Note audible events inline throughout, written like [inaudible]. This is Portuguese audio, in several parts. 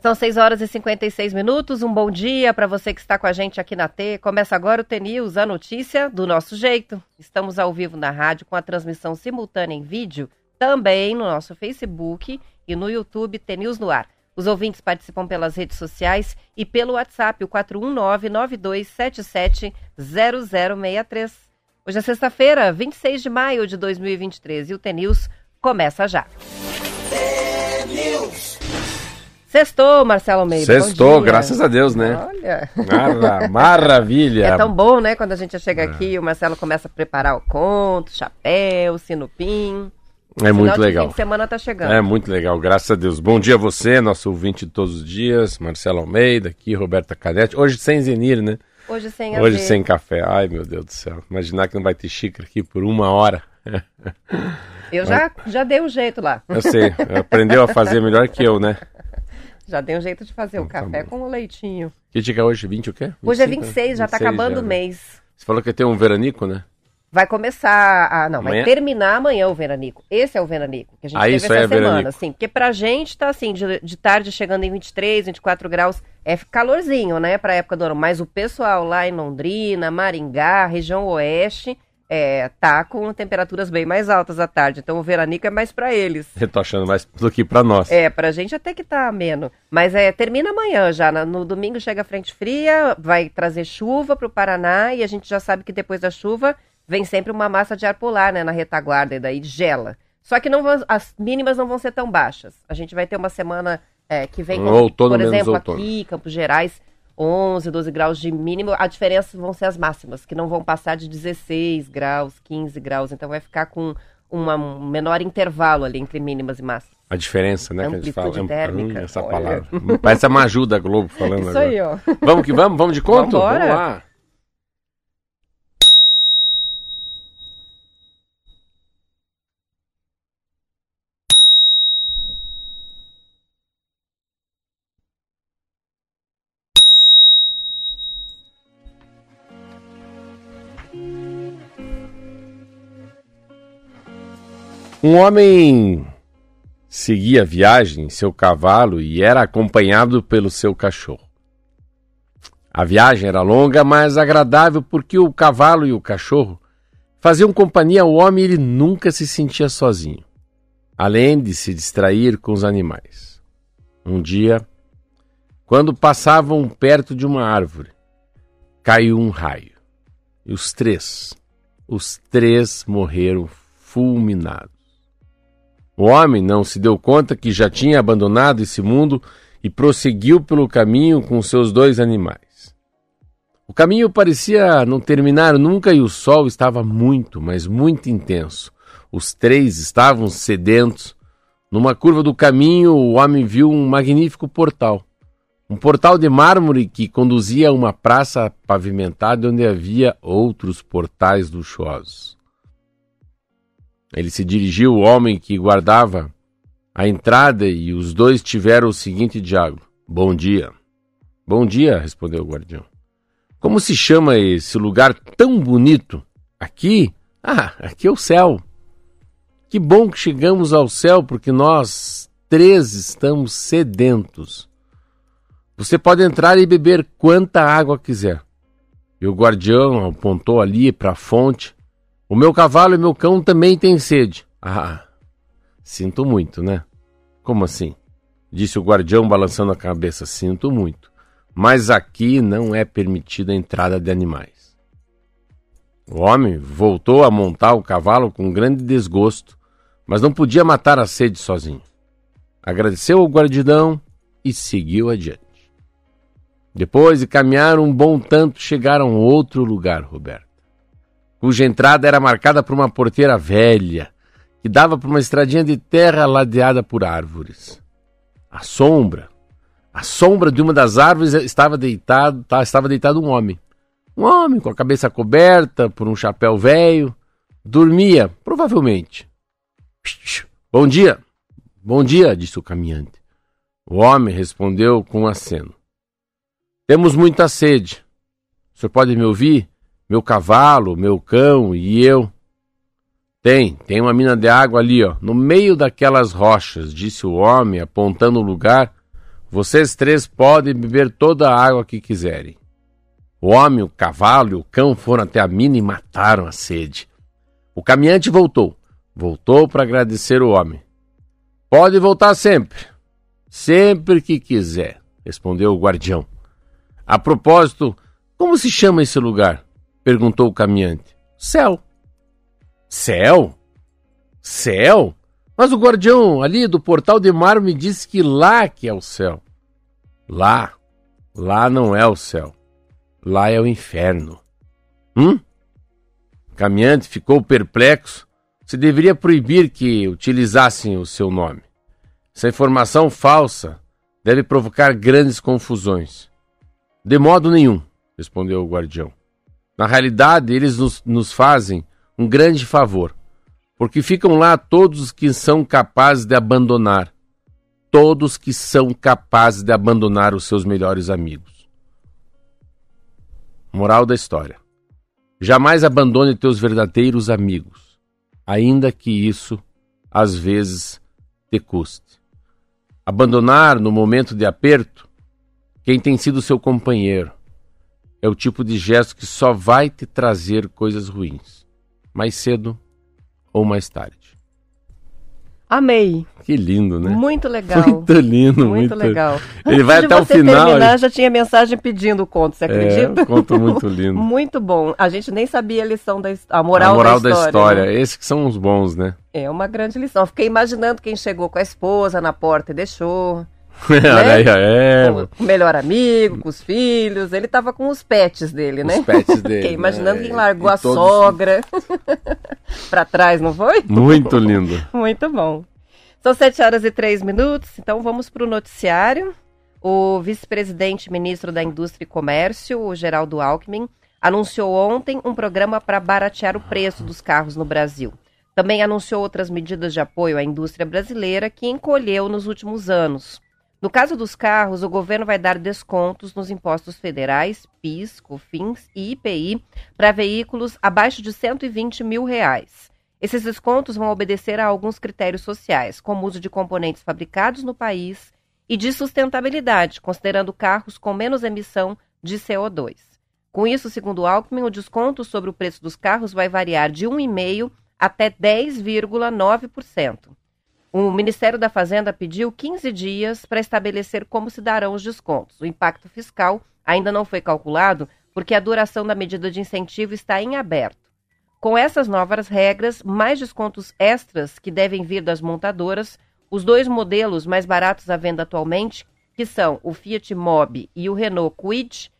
São 6 horas e 56 minutos. Um bom dia para você que está com a gente aqui na T. Começa agora o TNews, a notícia do nosso jeito. Estamos ao vivo na rádio com a transmissão simultânea em vídeo, também no nosso Facebook e no YouTube TNews no ar. Os ouvintes participam pelas redes sociais e pelo WhatsApp, o 419-9277-0063. Hoje é sexta-feira, 26 de maio de 2023 e o TNews começa já. Sextou, Marcelo Almeida. Sextou, graças a Deus, né? Olha. Mara, maravilha. É tão bom, né? Quando a gente chega aqui, o Marcelo começa a preparar o conto, chapéu, sinupim. É muito legal. Fim de semana tá chegando. É muito legal, graças a Deus. Bom dia a você, nosso ouvinte de todos os dias, Marcelo Almeida, aqui, Roberta Cadete. Hoje sem Zenir, né? Hoje sem Hoje azeite. sem café. Ai, meu Deus do céu. Imaginar que não vai ter xícara aqui por uma hora. [laughs] Eu já, já dei um jeito lá. Eu sei, aprendeu a fazer melhor que eu, né? Já dei um jeito de fazer o Tá café com o leitinho. Que dia é hoje? 20 o quê? Hoje é 25, 26, já tá 26 acabando o né? mês. Você falou que ter um veranico, né? Vai começar a. Não, vai Amanhã? terminar amanhã o veranico. Esse é o veranico que a gente Ah, teve isso essa é semana, veranico. assim. Porque pra gente tá assim, de, de tarde chegando em 23, 24 graus. É calorzinho, né? Pra época do ano. Mas o pessoal lá em Londrina, Maringá, região oeste, é, tá com temperaturas bem mais altas à tarde. Então o veranico é mais pra eles. Eu tô achando mais do que pra nós. É, pra gente até que tá ameno. Mas é, termina amanhã já. No domingo chega a frente fria, vai trazer chuva pro Paraná e a gente já sabe que depois da chuva vem sempre uma massa de ar polar, né, na retaguarda e daí gela. Só que não vão- as mínimas não vão ser tão baixas. A gente vai ter uma semana é, que vem, como, outono por exemplo, aqui, Campos Gerais, 11, 12 graus de mínimo. A diferença vão ser as máximas, que não vão passar de 16 graus, 15 graus. Então vai ficar com uma- um menor intervalo ali entre mínimas e máximas. A diferença, né? Que a gente fala. Amplitude É- térmica, hum, essa olha. palavra. Parece a Maju da Globo falando [laughs] Isso agora. aí, ó. Vamos que vamos? Vamos de conto? Vambora. Vamos lá. Um homem seguia a viagem em seu cavalo e era acompanhado pelo seu cachorro. A viagem era longa, mas agradável porque o cavalo e o cachorro faziam companhia ao homem e ele nunca se sentia sozinho, além de se distrair com os animais. Um dia, quando passavam perto de uma árvore, caiu um raio e os três, os três morreram fulminados. O homem não se deu conta que já tinha abandonado esse mundo e prosseguiu pelo caminho com seus dois animais. O caminho parecia não terminar nunca e o sol estava muito, mas muito intenso. Os três estavam sedentos. Numa curva do caminho, o homem viu um magnífico portal. Um portal de mármore que conduzia a uma praça pavimentada onde havia outros portais luxuosos. Ele se dirigiu ao homem que guardava a entrada e os dois tiveram o seguinte diálogo: Bom dia. Bom dia, respondeu o guardião. Como se chama esse lugar tão bonito? Aqui? Ah, aqui é o céu. Que bom que chegamos ao céu, porque nós três estamos sedentos. Você pode entrar e beber quanta água quiser. E o guardião apontou ali para a fonte. O meu cavalo e meu cão também têm sede. Ah, sinto muito, né? Como assim? Disse o guardião balançando a cabeça. Sinto muito. Mas aqui não é permitida a entrada de animais. O homem voltou a montar o cavalo com grande desgosto, mas não podia matar a sede sozinho. Agradeceu ao guardião e seguiu adiante. Depois de caminhar um bom tanto, chegaram a outro lugar, Roberto, cuja entrada era marcada por uma porteira velha, que dava por uma estradinha de terra ladeada por árvores. A sombra, a sombra de uma das árvores estava deitado, tá, estava deitado um homem. Um homem com a cabeça coberta por um chapéu velho, dormia, provavelmente. Bom dia. Bom dia, disse o caminhante. O homem respondeu com um aceno. Temos muita sede. O senhor pode me ouvir? Meu cavalo, meu cão e eu. Tem, tem uma mina de água ali, ó, no meio daquelas rochas, disse o homem, apontando o lugar. Vocês três podem beber toda a água que quiserem. O homem, o cavalo e o cão foram até a mina e mataram a sede. O caminhante voltou. Voltou para agradecer o homem. Pode voltar sempre. Sempre que quiser, respondeu o guardião. A propósito, como se chama esse lugar? Perguntou o caminhante. Céu. Céu? Céu? Mas o guardião ali do portal de mar me disse que lá que é o céu. Lá. Lá não é o céu. Lá é o inferno. Hum? O caminhante ficou perplexo. Se deveria proibir que utilizassem o seu nome. Essa informação falsa deve provocar grandes confusões. De modo nenhum, respondeu o guardião. Na realidade, eles nos, nos fazem um grande favor, porque ficam lá todos os que são capazes de abandonar, todos que são capazes de abandonar os seus melhores amigos. Moral da história: jamais abandone teus verdadeiros amigos, ainda que isso às vezes te custe. Abandonar no momento de aperto quem tem sido seu companheiro é o tipo de gesto que só vai te trazer coisas ruins mais cedo ou mais tarde. Amei. Que lindo, né? Muito legal. Muito lindo, muito, muito legal. Ele vai até o final. Terminar, ele... já tinha mensagem pedindo o conto, você acredita? É, um conto muito lindo. [laughs] muito bom. A gente nem sabia a lição da a moral, a moral da história. Da história. Né? Esses que são os bons, né? É uma grande lição. Fiquei imaginando quem chegou com a esposa na porta e deixou. [laughs] né? é. Com o melhor amigo, com os filhos. Ele tava com os pets dele, né? Os pets dele. [laughs] Fiquei imaginando né? quem largou a sogra [laughs] pra trás, não foi? Muito lindo. Muito bom. São 7 horas e 3 minutos, então vamos para o noticiário. O vice-presidente ministro da Indústria e Comércio, o Geraldo Alckmin, anunciou ontem um programa para baratear o preço dos carros no Brasil. Também anunciou outras medidas de apoio à indústria brasileira que encolheu nos últimos anos. No caso dos carros, o governo vai dar descontos nos impostos federais, PIS, COFINS e IPI para veículos abaixo de 120 mil reais. Esses descontos vão obedecer a alguns critérios sociais, como uso de componentes fabricados no país e de sustentabilidade, considerando carros com menos emissão de CO2. Com isso, segundo Alckmin, o desconto sobre o preço dos carros vai variar de 1,5% até 10,9%. O Ministério da Fazenda pediu 15 dias para estabelecer como se darão os descontos. O impacto fiscal ainda não foi calculado porque a duração da medida de incentivo está em aberto. Com essas novas regras, mais descontos extras que devem vir das montadoras, os dois modelos mais baratos à venda atualmente, que são o Fiat Mobi e o Renault Kwid,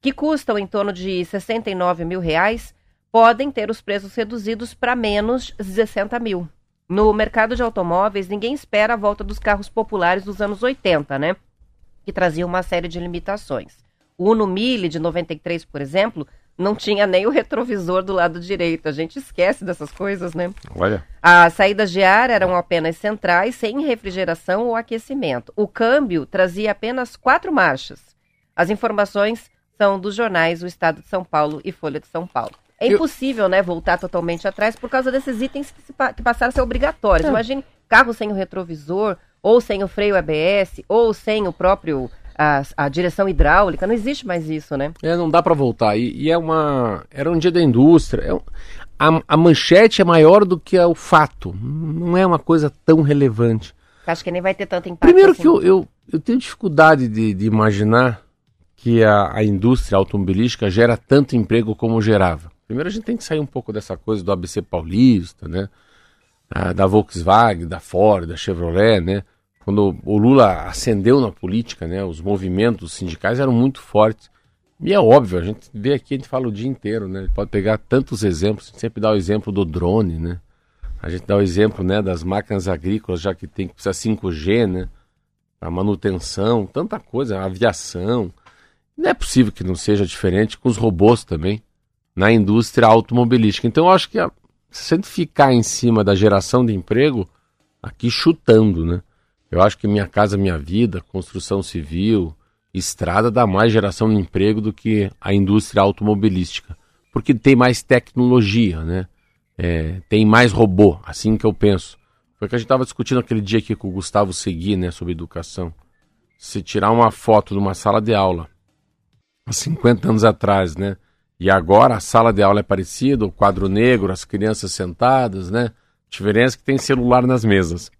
que custam em torno de 69 mil reais, podem ter os preços reduzidos para menos 60 mil. No mercado de automóveis, ninguém espera a volta dos carros populares dos anos 80, né? Que traziam uma série de limitações. O Uno Mille de 93, por exemplo, não tinha nem o retrovisor do lado direito. A gente esquece dessas coisas, né? Olha. As saídas de ar eram apenas centrais, sem refrigeração ou aquecimento. O câmbio trazia apenas quatro marchas. As informações são dos jornais O Estado de São Paulo e Folha de São Paulo. É impossível, eu... né, voltar totalmente atrás por causa desses itens que, que passaram a ser obrigatórios. É. Imagine carro sem o retrovisor, ou sem o freio ABS, ou sem o próprio a, a, direção hidráulica, não existe mais isso, né? É, não dá para voltar. E, e, é uma. Era um dia da indústria. É um, a, a, manchete é maior do que o fato. Não é uma coisa tão relevante. Acho que nem vai ter tanto impacto. Primeiro assim. que eu, eu, eu, tenho dificuldade de, de imaginar que a, a indústria automobilística gera tanto emprego como gerava. Primeiro a gente tem que sair um pouco dessa coisa do ABC paulista, né? Ah, da Volkswagen, da Ford, da Chevrolet, né? Quando o Lula ascendeu na política, né? Os movimentos sindicais eram muito fortes. E é óbvio, a gente vê aqui, a gente fala o dia inteiro, né? Pode pegar tantos exemplos, a gente sempre dá o exemplo do drone, né? A gente dá o exemplo, né, das máquinas agrícolas, já que tem que precisar 5G, né? A manutenção, tanta coisa, a aviação. Não é possível que não seja diferente com os robôs também na indústria automobilística. Então eu acho que a, gente ficar em cima da geração de emprego, aqui chutando, né? Eu acho que Minha Casa Minha Vida, construção civil, estrada dá mais geração de emprego do que a indústria automobilística, porque tem mais tecnologia, né? é, tem mais robô, assim que eu penso. Foi o que a gente estava discutindo aquele dia aqui com o Gustavo Segui, né, sobre educação. Se tirar uma foto de uma sala de aula, há 50 anos atrás, né, e agora a sala de aula é parecida, o quadro negro, as crianças sentadas, né, a diferença é que tem celular nas mesas.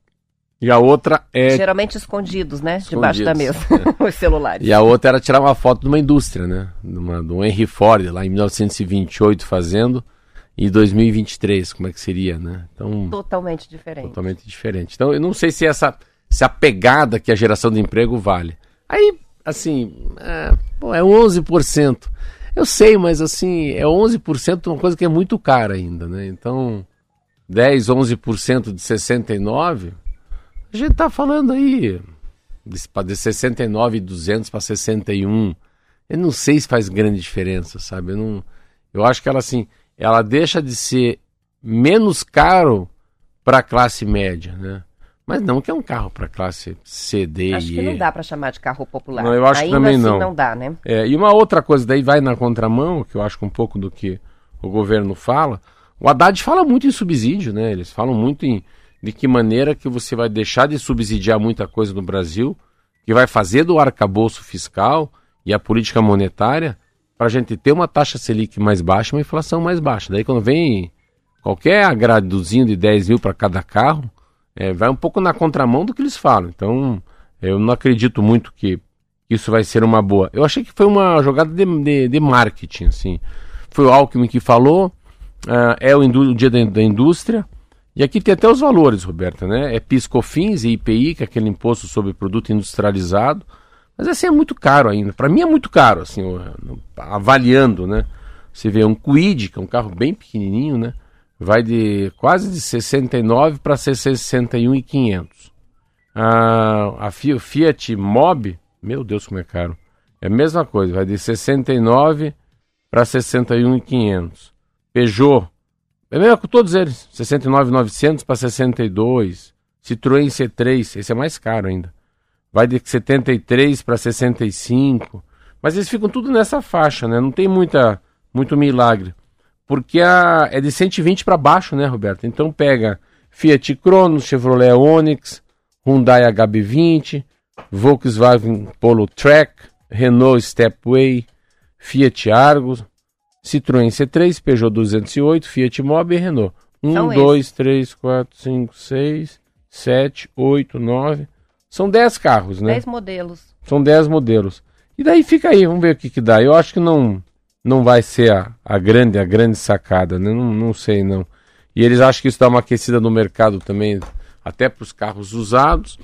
E a outra é. Geralmente escondidos, né? Escondidos, debaixo da mesa, é. [laughs] os celulares. E a outra era tirar uma foto de uma indústria, né? De, uma, do Henry Ford, lá em 1928, fazendo. E 2023, como é que seria, né? Então, totalmente diferente. Totalmente diferente. Então, eu não sei se essa se a pegada que a geração de emprego vale. Aí, assim, é, pô, é 11%. Eu sei, mas assim, é 11% uma coisa que é muito cara ainda, né? Então, 10, 11% de 69, a gente tá falando aí de, de 69,200 para 61. Eu não sei se faz grande diferença, sabe? Eu, não, eu acho que ela assim, ela deixa de ser menos caro para a classe média, né? Mas não que é um carro para classe C, D acho e que não dá para chamar de carro popular. Não, eu acho Ainda que também assim não. não dá, né? É, e uma outra coisa daí vai na contramão, que eu acho que um pouco do que o governo fala. O Haddad fala muito em subsídio, né? Eles falam muito em de que maneira que você vai deixar de subsidiar muita coisa no Brasil, que vai fazer do arcabouço fiscal e a política monetária para a gente ter uma taxa Selic mais baixa, uma inflação mais baixa. Daí quando vem qualquer agradozinho de 10 mil para cada carro, é, vai um pouco na contramão do que eles falam. Então, eu não acredito muito que isso vai ser uma boa. Eu achei que foi uma jogada de, de, de marketing, assim. Foi o Alckmin que falou, uh, é o, o, dia da, da indústria, e aqui tem até os valores, Roberta, né? É PiscoFins e IPI, que é aquele imposto sobre produto industrializado. Mas assim é muito caro ainda. Para mim é muito caro, assim, avaliando, né? Você vê um Quid, que é um carro bem pequenininho, né? Vai de quase de 69 para 61,500. A, a Fiat Mobi, meu Deus como é caro. É a mesma coisa, vai de 69 para 61,500. Peugeot é mesmo com todos eles. 69,900 para 62. Citroën C3, esse é mais caro ainda. Vai de 73 para 65. Mas eles ficam tudo nessa faixa, né? Não tem muita, muito milagre. Porque a, é de 120 para baixo, né, Roberto? Então pega Fiat Cronos, Chevrolet Onix, Hyundai HB20, Volkswagen Polo Track, Renault Stepway, Fiat Argo, Citroën C3, Peugeot 208, Fiat Mobi e Renault. 1, 2, 3, 4, 5, 6, 7, 8, 9. São 10 carros, né? 10 modelos. São 10 modelos. E daí fica aí, vamos ver o que, que dá. Eu acho que não não vai ser a, a grande a grande sacada, né? Não, não sei não. E eles acham que isso dá uma aquecida no mercado também, até para os carros usados,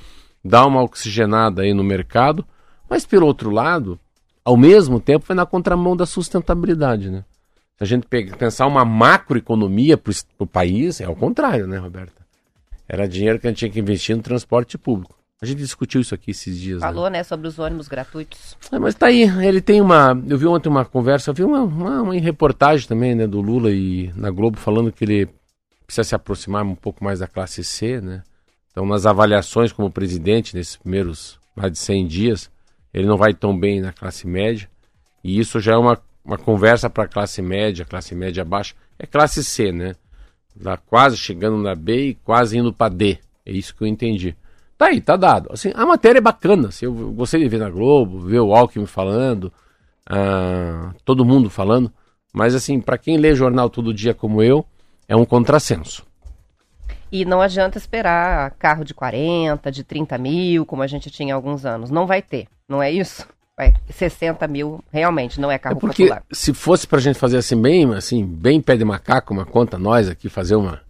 dá uma oxigenada aí no mercado. Mas pelo outro lado, ao mesmo tempo foi na contramão da sustentabilidade, né? Se a gente pensar uma macroeconomia para o país, é ao contrário, né, Roberta? Era dinheiro que a gente tinha que investir no transporte público. A gente discutiu isso aqui esses dias. Né? Falou, né, né sobre os ônibus gratuitos. É, mas tá aí, ele tem uma. Eu vi ontem uma conversa, eu vi uma, uma, uma reportagem também, né, do Lula e na Globo falando que ele precisa se aproximar um pouco mais da classe C, né? Então, nas avaliações como presidente, nesses primeiros mais de 100 dias, ele não vai tão bem na classe média. E isso já é uma, uma conversa para a classe média, classe média baixa. É classe C, né? Lá quase chegando na B e quase indo para D. É isso que eu entendi. Tá aí, tá dado. Assim, a matéria é bacana. Assim, eu gostei de ver na Globo, ver o Alckmin falando, ah, todo mundo falando. Mas assim, para quem lê jornal todo dia como eu, é um contrassenso. E não adianta esperar carro de 40, de 30 mil, como a gente tinha há alguns anos. Não vai ter, não é isso? Vai, 60 mil realmente não é carro é porque popular. Se fosse pra gente fazer assim, bem, assim, bem pé de macaco, uma conta nós aqui, fazer uma.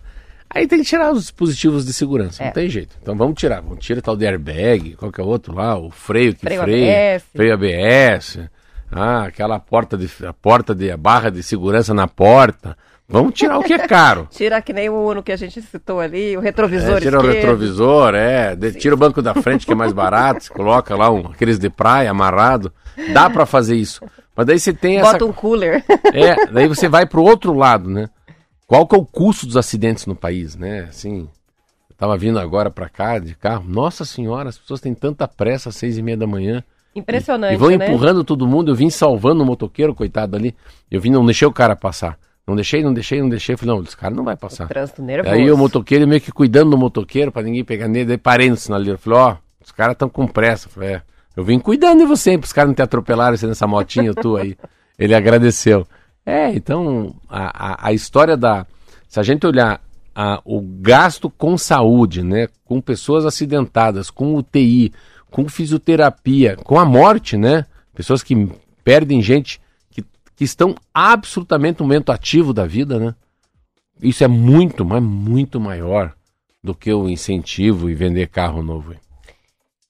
Aí tem que tirar os dispositivos de segurança, é. não tem jeito. Então vamos tirar, vamos tirar tal de airbag, qualquer outro lá, o freio que freio freia, ABS. freio ABS, ah, aquela porta de, a porta de, a barra de segurança na porta. Vamos tirar o que é [laughs] caro. tira que nem o Uno que a gente citou ali, o retrovisor. É, tira esquerdo. o retrovisor, é. De, tira o banco da frente que é mais barato, [laughs] coloca lá um, aqueles de praia amarrado. Dá para fazer isso. Mas daí você tem essa. Bota um cooler. É, daí você vai pro outro lado, né? Qual que é o custo dos acidentes no país, né? Assim, eu tava vindo agora para cá de carro. Nossa senhora, as pessoas têm tanta pressa às seis e meia da manhã. Impressionante, E, e vão né? empurrando todo mundo. Eu vim salvando o motoqueiro, coitado ali. Eu vim não deixei o cara passar. Não deixei, não deixei, não deixei. Falei, não, esse cara não vai passar. O trânsito nervoso. Aí o motoqueiro meio que cuidando do motoqueiro pra ninguém pegar nele. Daí parei no sinaleiro. Falei, ó, os caras estão com pressa. Falei, é, eu vim cuidando de você, para os caras não te atropelarem você nessa motinha tua aí. Ele agradeceu. É, então, a, a, a história da. Se a gente olhar a, o gasto com saúde, né? Com pessoas acidentadas, com UTI, com fisioterapia, com a morte, né? Pessoas que perdem gente que, que estão absolutamente no momento ativo da vida, né? Isso é muito, mas muito maior do que o incentivo e vender carro novo.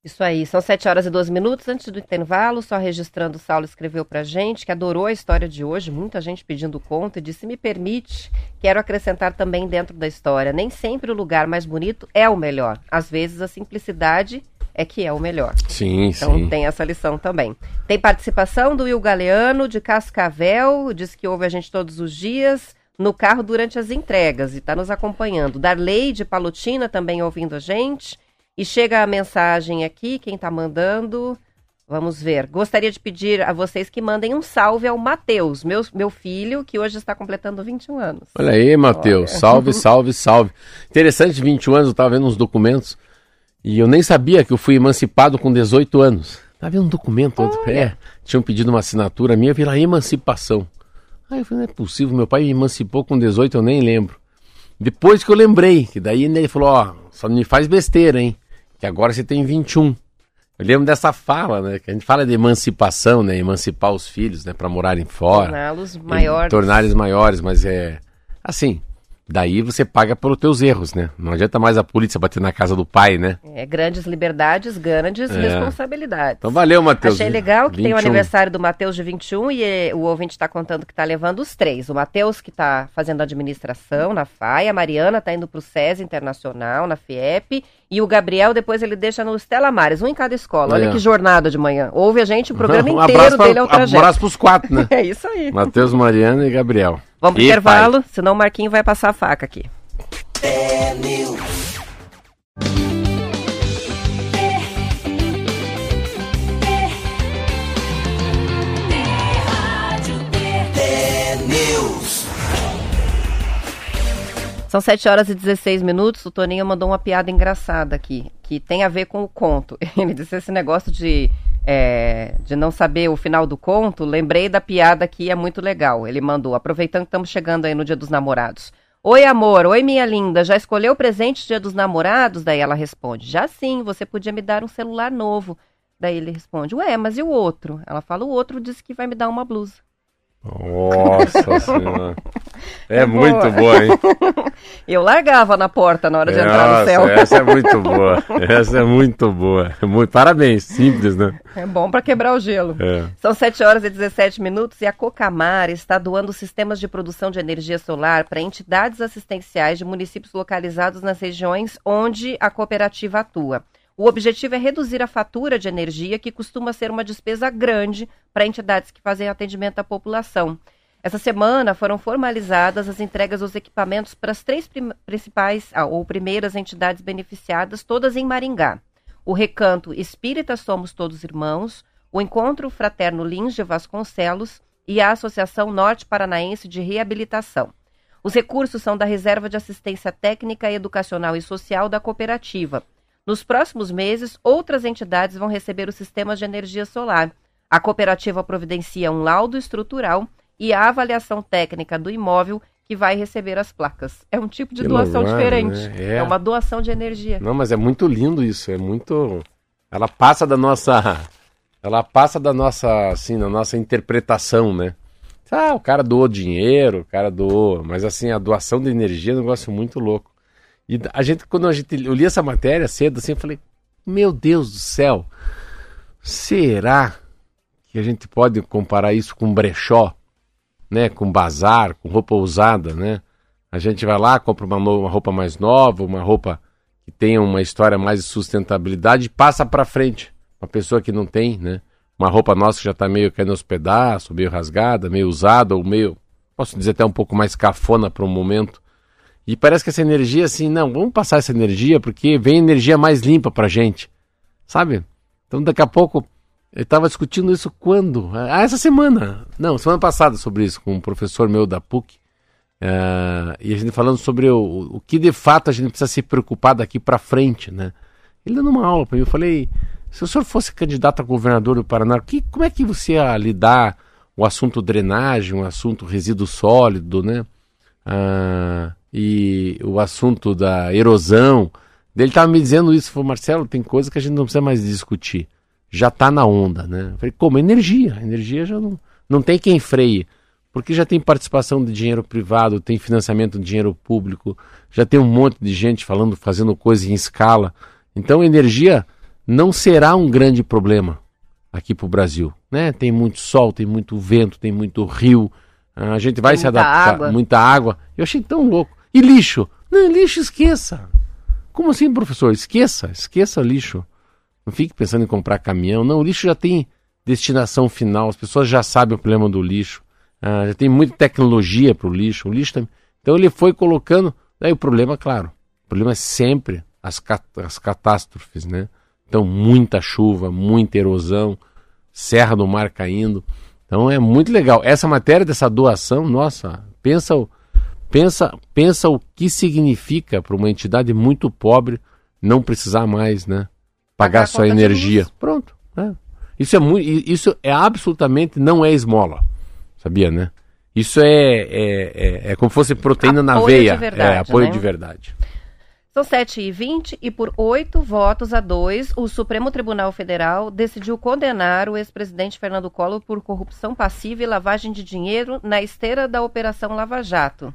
Isso aí, são 7 horas e 12 minutos antes do intervalo, só registrando, o Saulo escreveu pra gente que adorou a história de hoje, muita gente pedindo conta e disse, me permite, quero acrescentar também dentro da história, nem sempre o lugar mais bonito é o melhor, às vezes a simplicidade é que é o melhor. Sim, então, sim. tem essa lição também. Tem participação do Will Galeano, de Cascavel, diz que ouve a gente todos os dias, no carro durante as entregas e está nos acompanhando. Darley de Palotina também ouvindo a gente. E chega a mensagem aqui, quem está mandando. Vamos ver. Gostaria de pedir a vocês que mandem um salve ao Matheus, meu, meu filho, que hoje está completando 21 anos. Olha aí, Matheus. Salve, salve, salve. Interessante, 21 anos, eu estava vendo uns documentos e eu nem sabia que eu fui emancipado com 18 anos. Estava vendo um documento, outro, é, tinham pedido uma assinatura minha pela emancipação. Aí eu falei, não é possível, meu pai me emancipou com 18, eu nem lembro. Depois que eu lembrei, que daí ele falou, ó, só não me faz besteira, hein? Que agora você tem 21. Eu lembro dessa fala, né? Que a gente fala de emancipação, né? Emancipar os filhos, né? Para morarem fora. Torná-los maiores. Torná-los maiores, mas é assim. Daí você paga pelos teus erros, né? Não adianta mais a polícia bater na casa do pai, né? É, grandes liberdades, grandes é. responsabilidades. Então valeu, Matheus. Achei legal que 21. tem o aniversário do Matheus de 21 e eh, o ouvinte está contando que está levando os três. O Matheus, que está fazendo administração na FAI, a Mariana está indo para o SESI Internacional, na FIEP, e o Gabriel, depois ele deixa no Stella Mares, um em cada escola. Olha, Olha que jornada de manhã. Ouve a gente o programa [laughs] um inteiro dele ao trajeto. Um abraço para os quatro, né? [laughs] é isso aí. Matheus, Mariana e Gabriel. Vamos pro e intervalo, pai. senão o Marquinho vai passar a faca aqui. São 7 horas e 16 minutos. O Toninho mandou uma piada engraçada aqui, que tem a ver com o conto. [laughs] Ele disse esse negócio de é, de não saber o final do conto, lembrei da piada que é muito legal. Ele mandou, aproveitando que estamos chegando aí no Dia dos Namorados. Oi, amor. Oi, minha linda. Já escolheu o presente Dia dos Namorados? Daí ela responde: Já sim, você podia me dar um celular novo. Daí ele responde: Ué, mas e o outro? Ela fala: O outro disse que vai me dar uma blusa. Nossa senhora. [laughs] É, é muito boa. boa, hein? [laughs] Eu largava na porta na hora de Nossa, entrar no céu. Essa é muito [laughs] boa. Essa é muito boa. Muito, parabéns, simples, né? É bom para quebrar o gelo. É. São 7 horas e 17 minutos e a Cocamar está doando sistemas de produção de energia solar para entidades assistenciais de municípios localizados nas regiões onde a cooperativa atua. O objetivo é reduzir a fatura de energia, que costuma ser uma despesa grande para entidades que fazem atendimento à população. Essa semana foram formalizadas as entregas dos equipamentos para as três principais ah, ou primeiras entidades beneficiadas, todas em Maringá. O Recanto Espírita Somos Todos Irmãos, o Encontro Fraterno Lins de Vasconcelos e a Associação Norte Paranaense de Reabilitação. Os recursos são da Reserva de Assistência Técnica, Educacional e Social da cooperativa nos próximos meses, outras entidades vão receber os sistemas de energia solar. A cooperativa providencia um laudo estrutural e a avaliação técnica do imóvel que vai receber as placas. É um tipo de que doação diferente. Né? É. é uma doação de energia. Não, mas é muito lindo isso. É muito. Ela passa da nossa. Ela passa da nossa, assim, da nossa interpretação, né? Ah, o cara doou dinheiro, o cara doou, mas assim, a doação de energia é um negócio muito louco. E a gente, quando a gente, eu li essa matéria cedo, assim, eu falei, meu Deus do céu, será que a gente pode comparar isso com brechó, né? Com bazar, com roupa usada, né? A gente vai lá, compra uma, uma roupa mais nova, uma roupa que tenha uma história mais de sustentabilidade e passa para frente. Uma pessoa que não tem, né? Uma roupa nossa que já está meio caindo aos pedaços, meio rasgada, meio usada, ou meio, posso dizer até um pouco mais cafona para um momento. E parece que essa energia, assim, não, vamos passar essa energia porque vem energia mais limpa pra gente. Sabe? Então daqui a pouco. Eu estava discutindo isso quando? Ah, essa semana. Não, semana passada sobre isso, com um professor meu da PUC. Uh, e a gente falando sobre o, o que de fato a gente precisa se preocupar daqui para frente, né? Ele dando uma aula para mim, eu falei, se o senhor fosse candidato a governador do Paraná, que, como é que você ia lidar o assunto drenagem, o assunto resíduo sólido, né? Uh, e o assunto da erosão. Ele estava me dizendo isso, falou, Marcelo, tem coisa que a gente não precisa mais discutir. Já está na onda, né? Eu falei, como? Energia. Energia já não, não tem quem freie porque já tem participação de dinheiro privado, tem financiamento de dinheiro público, já tem um monte de gente falando, fazendo coisa em escala. Então, energia não será um grande problema aqui para o Brasil. Né? Tem muito sol, tem muito vento, tem muito rio, a gente vai tem se adaptar. Água. Muita água. Eu achei tão louco. E lixo? Não, lixo esqueça. Como assim, professor? Esqueça, esqueça lixo. Não fique pensando em comprar caminhão. Não, o lixo já tem destinação final, as pessoas já sabem o problema do lixo. Ah, já tem muita tecnologia para o lixo. O lixo também. Então ele foi colocando. Daí o problema, claro, o problema é sempre as, cat as catástrofes, né? Então muita chuva, muita erosão, Serra do Mar caindo. Então é muito legal. Essa matéria dessa doação, nossa, pensa o, pensa, pensa o que significa para uma entidade muito pobre não precisar mais, né? Pagar, Pagar sua energia. Pronto. Né? Isso é muito, isso é absolutamente não é esmola. Sabia, né? Isso é, é, é, é como se fosse proteína apoio na veia. De verdade, é, apoio né? de verdade. São 7h20 e por oito votos a dois, o Supremo Tribunal Federal decidiu condenar o ex-presidente Fernando Collor por corrupção passiva e lavagem de dinheiro na esteira da Operação Lava Jato.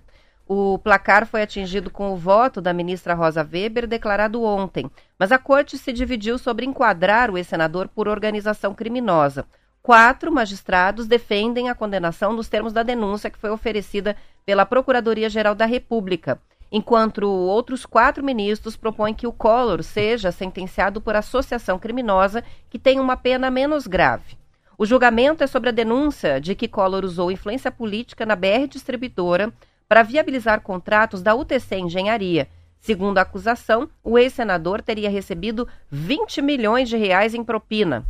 O placar foi atingido com o voto da ministra Rosa Weber, declarado ontem, mas a corte se dividiu sobre enquadrar o ex-senador por organização criminosa. Quatro magistrados defendem a condenação nos termos da denúncia que foi oferecida pela Procuradoria-Geral da República, enquanto outros quatro ministros propõem que o Collor seja sentenciado por associação criminosa que tem uma pena menos grave. O julgamento é sobre a denúncia de que Collor usou influência política na BR Distribuidora para viabilizar contratos da UTC Engenharia. Segundo a acusação, o ex-senador teria recebido 20 milhões de reais em propina.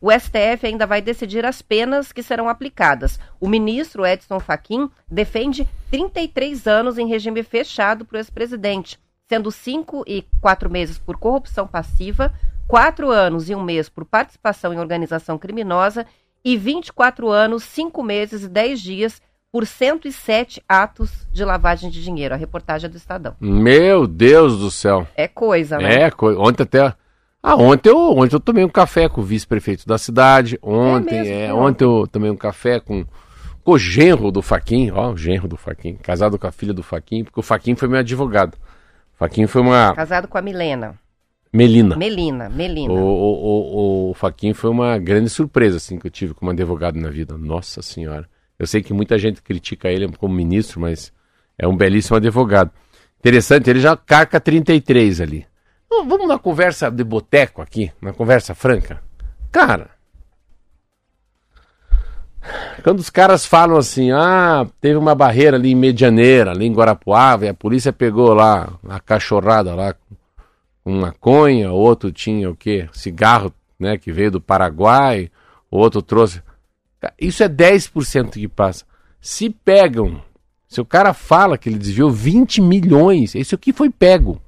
O STF ainda vai decidir as penas que serão aplicadas. O ministro Edson Fachin defende 33 anos em regime fechado para o ex-presidente, sendo cinco e quatro meses por corrupção passiva, quatro anos e um mês por participação em organização criminosa e 24 anos, cinco meses e dez dias por 107 atos de lavagem de dinheiro. A reportagem é do Estadão. Meu Deus do céu. É coisa, né? É coisa. Ontem até ah, ontem eu, ontem eu tomei um café com o vice-prefeito da cidade. Ontem, é, mesmo, é ontem eu tomei um café com, com o genro do Faquin, ó, o genro do Faquin, casado com a filha do Faquin, porque o Faquin foi meu advogado. O Faquin foi uma. Casado com a Milena. Melina. Melina, Melina. O, o, o, o Faquin foi uma grande surpresa, assim, que eu tive como advogado na vida. Nossa Senhora. Eu sei que muita gente critica ele como ministro, mas é um belíssimo advogado. Interessante, ele já carca 33 ali. Vamos na conversa de boteco aqui, na conversa franca. Cara, quando os caras falam assim, ah, teve uma barreira ali em Medianeira, ali em Guarapuava, e a polícia pegou lá a cachorrada lá com maconha, outro tinha o quê? Cigarro, né, que veio do Paraguai, outro trouxe. Isso é 10% que passa. Se pegam, se o cara fala que ele desviou 20 milhões, isso aqui foi pego.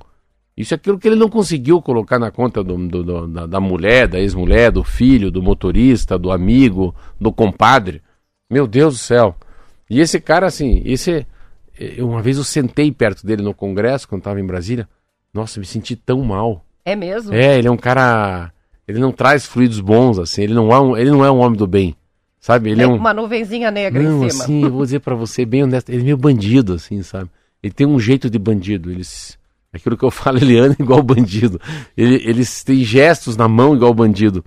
Isso é aquilo que ele não conseguiu colocar na conta do, do, do, da, da mulher, da ex-mulher, do filho, do motorista, do amigo, do compadre. Meu Deus do céu. E esse cara, assim, esse. Uma vez eu sentei perto dele no congresso, quando estava em Brasília. Nossa, me senti tão mal. É mesmo? É, ele é um cara. Ele não traz fluidos bons, assim. Ele não é um, ele não é um homem do bem. Sabe? Ele é, é um... uma nuvenzinha negra não, em cima. Assim, eu vou dizer para você, bem honesto. Ele é meio bandido, assim, sabe? Ele tem um jeito de bandido. Ele Aquilo que eu falo, ele anda [laughs] igual bandido. Ele, eles têm gestos na mão igual bandido.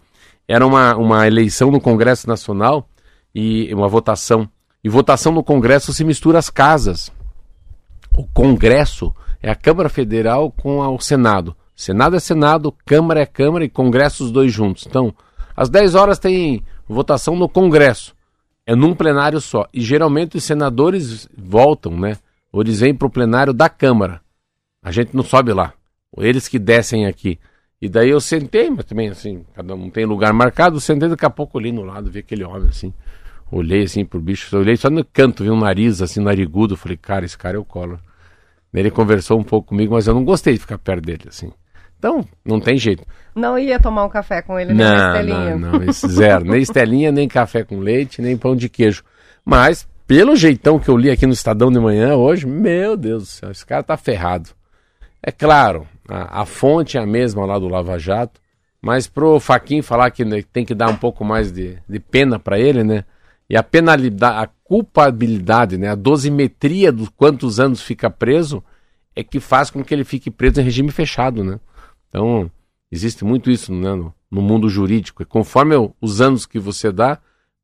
Era uma, uma eleição no Congresso Nacional e uma votação. E votação no Congresso se mistura as casas. O Congresso é a Câmara Federal com a, o Senado. Senado é Senado, Câmara é Câmara e Congresso os dois juntos. Então, às 10 horas tem votação no Congresso. É num plenário só. E geralmente os senadores voltam, né? Ou eles vêm para o plenário da Câmara. A gente não sobe lá. Eles que descem aqui. E daí eu sentei, mas também assim, cada um tem lugar marcado, sentei daqui a pouco ali no lado, vi aquele homem assim, Olhei assim pro bicho, olhei só no canto, vi um nariz assim, narigudo. Falei, cara, esse cara é o Collor. Ele conversou um pouco comigo, mas eu não gostei de ficar perto dele, assim. Então, não tem jeito. Não ia tomar um café com ele, nem não, estelinha. Não, não, zero. nem estelinha, nem café com leite, nem pão de queijo. Mas, pelo jeitão que eu li aqui no Estadão de manhã hoje, meu Deus do céu, esse cara tá ferrado. É claro, a, a fonte é a mesma lá do Lava Jato, mas pro Faquin falar que né, tem que dar um pouco mais de, de pena para ele, né? E a penalidade, a culpabilidade, né? A dosimetria dos quantos anos fica preso é que faz com que ele fique preso em regime fechado, né? Então, existe muito isso né, no, no mundo jurídico. E conforme os anos que você dá,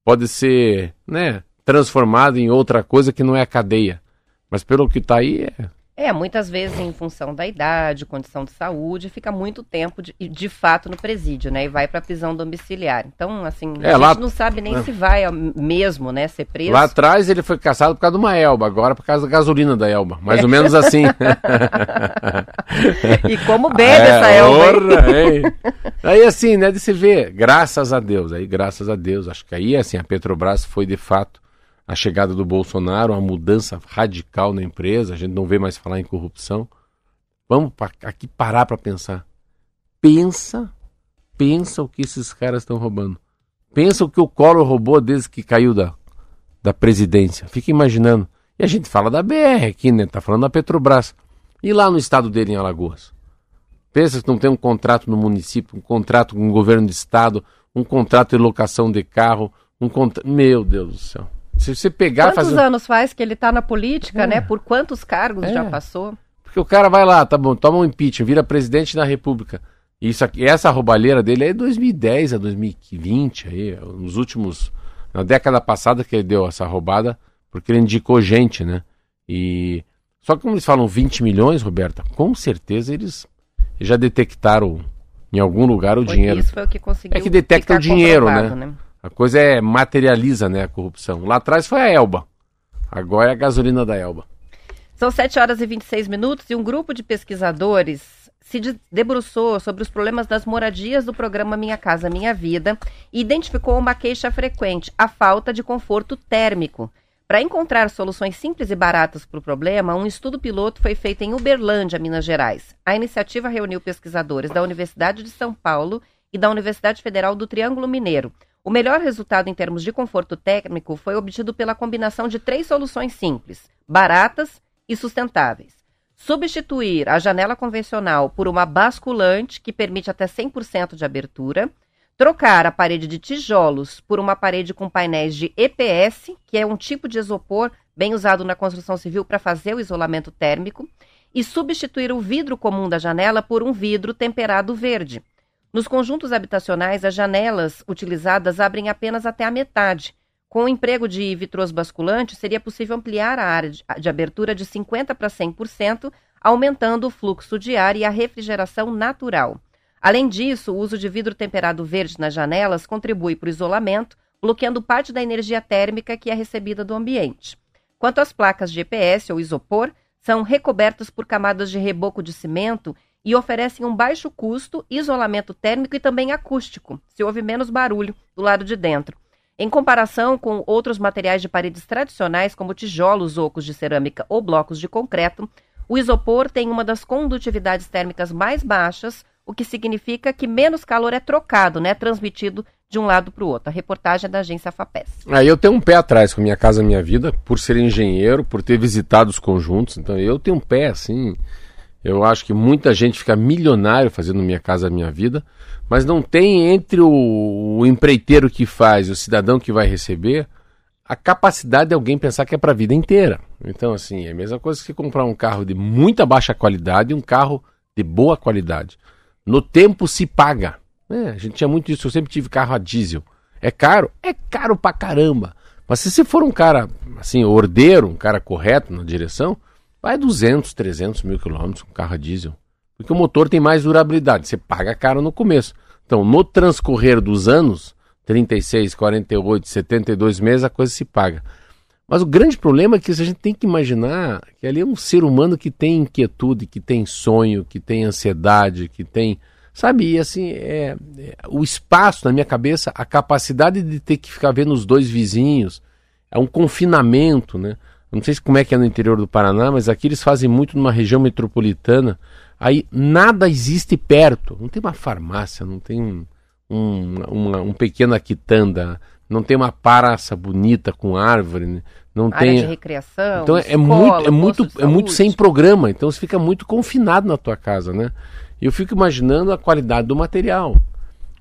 pode ser né, transformado em outra coisa que não é a cadeia. Mas pelo que está aí, é, é, muitas vezes em função da idade, condição de saúde, fica muito tempo de, de fato no presídio, né? E vai para prisão domiciliar. Então, assim, é, a lá... gente não sabe nem é. se vai mesmo, né, ser preso. Lá atrás ele foi caçado por causa de uma Elba, agora por causa da gasolina da Elba. Mais é. ou menos assim. [laughs] e como bebe é, essa Elba. Orra, aí assim, né, de se ver, graças a Deus, aí graças a Deus, acho que aí assim, a Petrobras foi de fato a chegada do Bolsonaro, uma mudança radical na empresa, a gente não vê mais falar em corrupção. Vamos aqui parar para pensar. Pensa, pensa o que esses caras estão roubando. Pensa o que o Collor roubou desde que caiu da, da presidência. Fica imaginando. E a gente fala da BR aqui, né? Tá falando da Petrobras. E lá no estado dele, em Alagoas? Pensa que não tem um contrato no município, um contrato com o governo do estado, um contrato de locação de carro, um contrato. Meu Deus do céu. Se você pegar. Quantos fazer... anos faz que ele está na política, é. né? Por quantos cargos é. já passou? Porque o cara vai lá, tá bom, toma um impeachment, vira presidente da República. Isso aqui, essa roubalheira dele é 2010 a 2020, aí, nos últimos. Na década passada que ele deu essa roubada, porque ele indicou gente, né? E. Só que como eles falam 20 milhões, Roberta, com certeza eles já detectaram em algum lugar o foi dinheiro. Isso foi o que conseguiu. É que detecta o dinheiro, né? né? A coisa é materializa, né, a corrupção. Lá atrás foi a Elba. Agora é a gasolina da Elba. São 7 horas e 26 minutos e um grupo de pesquisadores se debruçou sobre os problemas das moradias do programa Minha Casa Minha Vida e identificou uma queixa frequente, a falta de conforto térmico. Para encontrar soluções simples e baratas para o problema, um estudo piloto foi feito em Uberlândia, Minas Gerais. A iniciativa reuniu pesquisadores da Universidade de São Paulo e da Universidade Federal do Triângulo Mineiro. O melhor resultado em termos de conforto técnico foi obtido pela combinação de três soluções simples, baratas e sustentáveis. Substituir a janela convencional por uma basculante que permite até 100% de abertura, trocar a parede de tijolos por uma parede com painéis de EPS, que é um tipo de isopor bem usado na construção civil para fazer o isolamento térmico, e substituir o vidro comum da janela por um vidro temperado verde. Nos conjuntos habitacionais, as janelas utilizadas abrem apenas até a metade. Com o emprego de vitros basculantes, seria possível ampliar a área de, abertura de 50% para 100%, aumentando o fluxo de ar e a refrigeração natural. Além disso, o uso de vidro temperado verde nas janelas contribui para o isolamento, bloqueando parte da energia térmica que é recebida do ambiente. Quanto às placas GPS ou isopor, são recobertas por camadas de reboco de cimento e oferecem um baixo custo, isolamento térmico e também acústico, se houve menos barulho do lado de dentro. Em comparação com outros materiais de paredes tradicionais, como tijolos ocos de cerâmica ou blocos de concreto, o isopor tem uma das condutividades térmicas mais baixas, o que significa que menos calor é trocado, né, transmitido de um lado para o outro. A reportagem é da agência FAPES. Aí eu tenho um pé atrás com Minha Casa Minha Vida, por ser engenheiro, por ter visitado os conjuntos, então eu tenho um pé assim eu acho que muita gente fica milionário fazendo Minha Casa Minha Vida, mas não tem entre o, o empreiteiro que faz e o cidadão que vai receber a capacidade de alguém pensar que é para a vida inteira. Então, assim, é a mesma coisa que comprar um carro de muita baixa qualidade e um carro de boa qualidade. No tempo se paga. É, a gente tinha muito isso, eu sempre tive carro a diesel. É caro? É caro pra caramba. Mas se você for um cara, assim, ordeiro, um cara correto na direção, vai 200, 300 mil quilômetros com carro a diesel. Porque o motor tem mais durabilidade, você paga caro no começo. Então, no transcorrer dos anos, 36, 48, 72 meses, a coisa se paga. Mas o grande problema é que a gente tem que imaginar que ali é um ser humano que tem inquietude, que tem sonho, que tem ansiedade, que tem Sabe, e assim, é, é, o espaço na minha cabeça, a capacidade de ter que ficar vendo os dois vizinhos, é um confinamento, né? Não sei como é que é no interior do Paraná, mas aqui eles fazem muito numa região metropolitana. Aí nada existe perto. Não tem uma farmácia, não tem um, um, uma, um pequena quitanda, não tem uma praça bonita com árvore, né? não Área tem. de recreação. Então é, é muito, é muito, é muito sem programa. Então você fica muito confinado na tua casa, né? E eu fico imaginando a qualidade do material.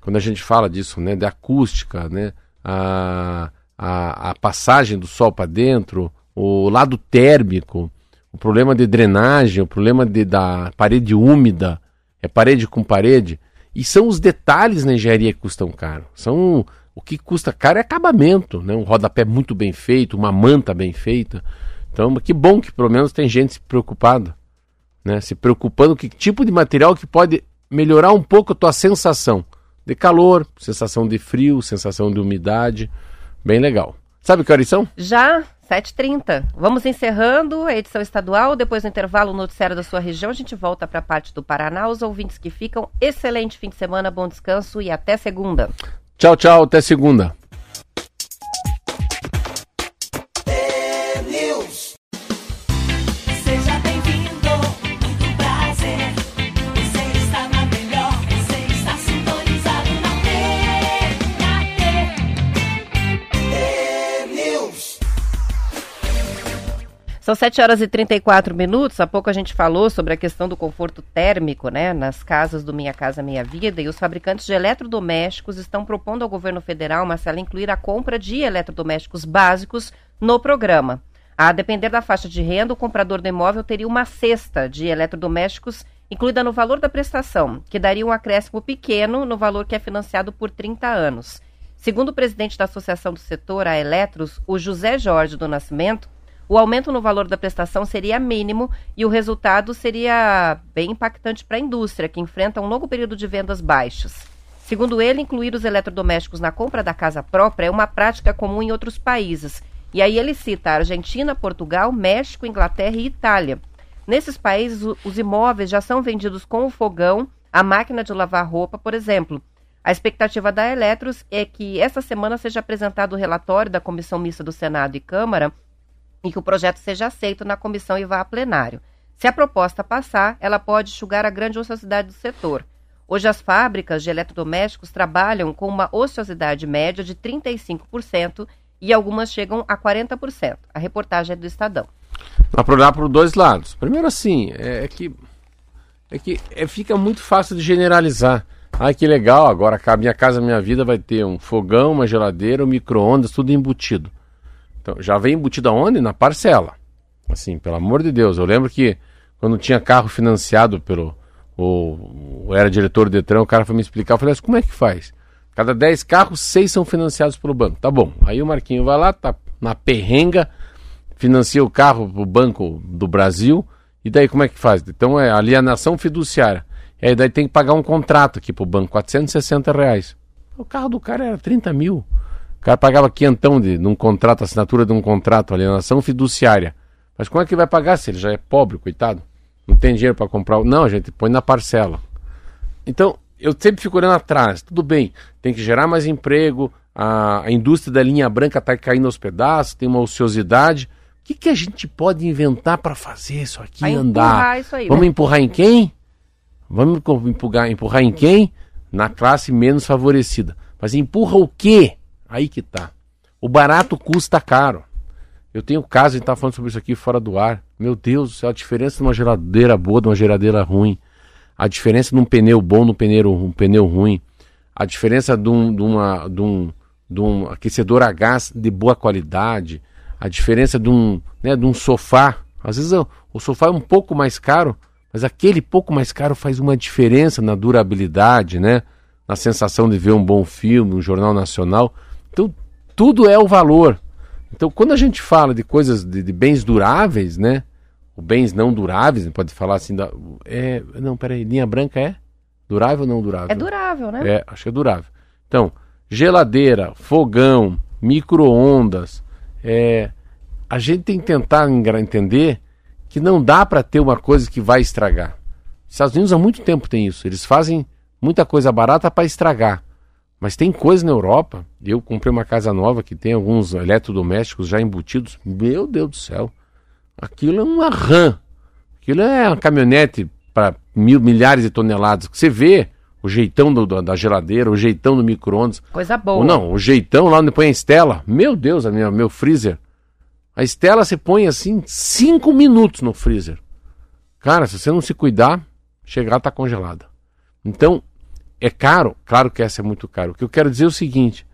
Quando a gente fala disso, né, da acústica, né, a, a, a passagem do sol para dentro, o lado térmico, o problema de drenagem, o problema de, da parede úmida, é parede com parede. E são os detalhes na engenharia que custam caro. São o que custa caro é acabamento, né? Um rodapé muito bem feito, uma manta bem feita. Então, que bom que pelo menos tem gente se preocupada, né? Se preocupando que tipo de material que pode melhorar um pouco a tua sensação de calor, sensação de frio, sensação de umidade. Bem legal. Sabe que horas são? Já 7h30. Vamos encerrando a edição estadual. Depois do intervalo, o noticiário da sua região. A gente volta para a parte do Paraná. Os ouvintes que ficam, excelente fim de semana, bom descanso e até segunda. Tchau, tchau. Até segunda. São 7 horas e 34 minutos. Há pouco a gente falou sobre a questão do conforto térmico, né, nas casas do Minha Casa Minha Vida. E os fabricantes de eletrodomésticos estão propondo ao governo federal, Marcelo, incluir a compra de eletrodomésticos básicos no programa. A depender da faixa de renda, o comprador do imóvel teria uma cesta de eletrodomésticos incluída no valor da prestação, que daria um acréscimo pequeno no valor que é financiado por 30 anos. Segundo o presidente da Associação do Setor, a Eletros, o José Jorge do Nascimento, o aumento no valor da prestação seria mínimo e o resultado seria bem impactante para a indústria, que enfrenta um longo período de vendas baixas. Segundo ele, incluir os eletrodomésticos na compra da casa própria é uma prática comum em outros países. E aí ele cita Argentina, Portugal, México, Inglaterra e Itália. Nesses países, os imóveis já são vendidos com o fogão, a máquina de lavar roupa, por exemplo. A expectativa da Eletros é que essa semana seja apresentado o relatório da Comissão Mista do Senado e Câmara e que o projeto seja aceito na comissão e vá a plenário. Se a proposta passar, ela pode enxugar a grande ociosidade do setor. Hoje, as fábricas de eletrodomésticos trabalham com uma ociosidade média de 35% e algumas chegam a 40%. A reportagem é do Estadão. Dá para olhar por dois lados. Primeiro, assim, é, é que, é que é, fica muito fácil de generalizar. Ai, que legal, agora a minha casa, minha vida vai ter um fogão, uma geladeira, um micro-ondas, tudo embutido. Então, já vem embutido aonde? Na parcela. Assim, pelo amor de Deus. Eu lembro que quando tinha carro financiado pelo. O, o era diretor do Detran, o cara foi me explicar. Eu falei assim: como é que faz? Cada 10 carros, 6 são financiados pelo banco. Tá bom. Aí o Marquinho vai lá, tá na perrenga, financia o carro pro Banco do Brasil. E daí como é que faz? Então é alienação fiduciária. E aí daí tem que pagar um contrato aqui pro banco, 460 reais. O carro do cara era 30 mil. O cara pagava quentão de, num contrato, assinatura de um contrato, alienação fiduciária. Mas como é que vai pagar se ele já é pobre, coitado? Não tem dinheiro para comprar. Não, a gente põe na parcela. Então, eu sempre fico olhando atrás. Tudo bem, tem que gerar mais emprego, a, a indústria da linha branca está caindo aos pedaços, tem uma ociosidade. O que, que a gente pode inventar para fazer isso aqui Vai andar? Isso aí, Vamos né? empurrar em quem? Vamos empurrar, empurrar em quem? Na classe menos favorecida. Mas empurra o quê? Aí que tá. O barato custa caro. Eu tenho caso, a gente tá falando sobre isso aqui fora do ar. Meu Deus do céu, a diferença de uma geladeira boa de uma geladeira ruim. A diferença de um pneu bom no pneu, um pneu ruim. A diferença de um, de, uma, de, um, de um aquecedor a gás de boa qualidade. A diferença de um, né, de um sofá. Às vezes o, o sofá é um pouco mais caro, mas aquele pouco mais caro faz uma diferença na durabilidade, né? Na sensação de ver um bom filme, um jornal nacional. Então, tudo é o valor. Então, quando a gente fala de coisas, de, de bens duráveis, né? Ou bens não duráveis, pode falar assim, da, é, não, peraí, linha branca é durável ou não durável? É durável, né? É, acho que é durável. Então, geladeira, fogão, micro-ondas, é, a gente tem que tentar entender que não dá para ter uma coisa que vai estragar. Os Estados Unidos há muito tempo tem isso. Eles fazem muita coisa barata para estragar. Mas tem coisa na Europa. Eu comprei uma casa nova que tem alguns eletrodomésticos já embutidos. Meu Deus do céu. Aquilo é uma RAM. Aquilo é uma caminhonete para mil, milhares de toneladas. Você vê o jeitão do, da geladeira, o jeitão do micro-ondas. Coisa boa. Ou não, o jeitão lá onde põe a Estela. Meu Deus, a minha, meu freezer. A Estela se põe assim cinco minutos no freezer. Cara, se você não se cuidar, chegar tá congelada. Então, é caro? Claro que essa é muito caro. O que eu quero dizer é o seguinte: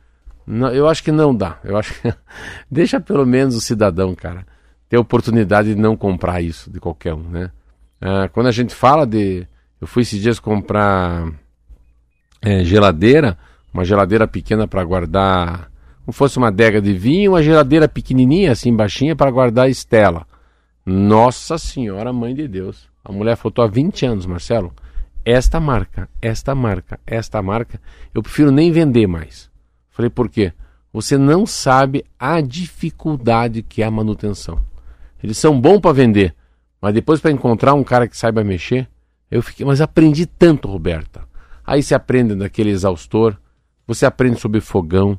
não, eu acho que não dá. Eu acho que [laughs] deixa pelo menos o cidadão, cara, ter oportunidade de não comprar isso de qualquer um, né? Ah, quando a gente fala de. Eu fui esses dias comprar é, geladeira, uma geladeira pequena para guardar. Como fosse uma adega de vinho, uma geladeira pequenininha, assim, baixinha, para guardar Estela. Nossa Senhora, Mãe de Deus. A mulher faltou há 20 anos, Marcelo esta marca, esta marca, esta marca, eu prefiro nem vender mais. Falei, por quê? Você não sabe a dificuldade que é a manutenção. Eles são bons para vender, mas depois para encontrar um cara que saiba mexer, eu fiquei, mas aprendi tanto, Roberta. Aí você aprende daquele exaustor, você aprende sobre fogão.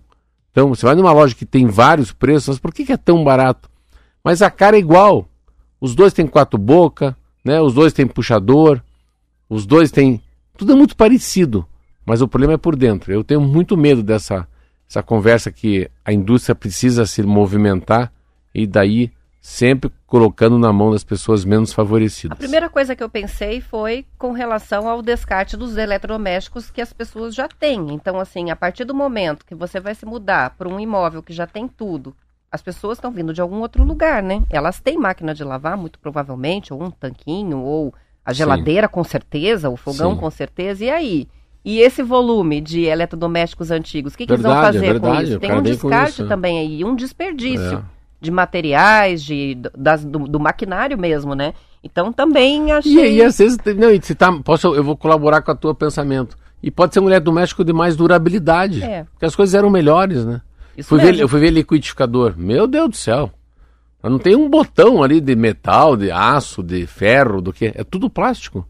Então, você vai numa loja que tem vários preços, mas por que, é tão barato? Mas a cara é igual. Os dois têm quatro boca, né? Os dois têm puxador, os dois têm. Tudo é muito parecido, mas o problema é por dentro. Eu tenho muito medo dessa essa conversa que a indústria precisa se movimentar e daí sempre colocando na mão das pessoas menos favorecidas. A primeira coisa que eu pensei foi com relação ao descarte dos eletrodomésticos que as pessoas já têm. Então, assim, a partir do momento que você vai se mudar para um imóvel que já tem tudo, as pessoas estão vindo de algum outro lugar, né? Elas têm máquina de lavar, muito provavelmente, ou um tanquinho, ou a geladeira, Sim. com certeza, o fogão, Sim. com certeza. E aí? E esse volume de eletrodomésticos antigos, o que, que eles vão fazer verdade, com isso? Tem um descarte também aí, um desperdício é. de materiais, de, das, do, do, maquinário mesmo, né? Então também achei. E, e às vezes, não, se tá, posso, eu vou colaborar com a tua pensamento. E pode ser um eletrodoméstico de mais durabilidade. É. Porque as coisas eram melhores, né? Isso fui ver, eu fui ver liquidificador. Meu Deus do céu. Mas não tem um botão ali de metal, de aço, de ferro, do que. É tudo plástico.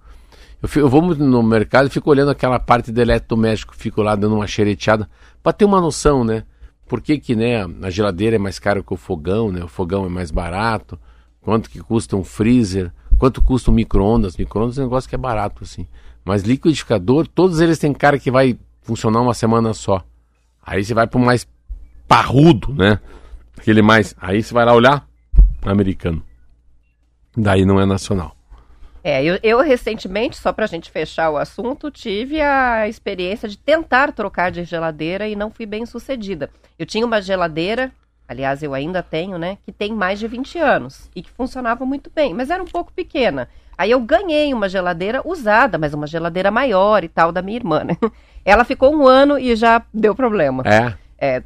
Eu, fico, eu vou no mercado e fico olhando aquela parte do eletrodoméstico, fico lá dando uma xereteada, para ter uma noção, né? Por que, que né, a geladeira é mais cara que o fogão, né? O fogão é mais barato, quanto que custa um freezer, quanto custa um micro-ondas. Micro-ondas é um negócio que é barato, assim. Mas liquidificador, todos eles têm cara que vai funcionar uma semana só. Aí você vai para o mais parrudo, né? Aquele mais. Aí você vai lá olhar, americano. Daí não é nacional. É, eu, eu recentemente, só para a gente fechar o assunto, tive a experiência de tentar trocar de geladeira e não fui bem sucedida. Eu tinha uma geladeira, aliás, eu ainda tenho, né, que tem mais de 20 anos e que funcionava muito bem, mas era um pouco pequena. Aí eu ganhei uma geladeira usada, mas uma geladeira maior e tal, da minha irmã, né? [laughs] Ela ficou um ano e já deu problema. É é,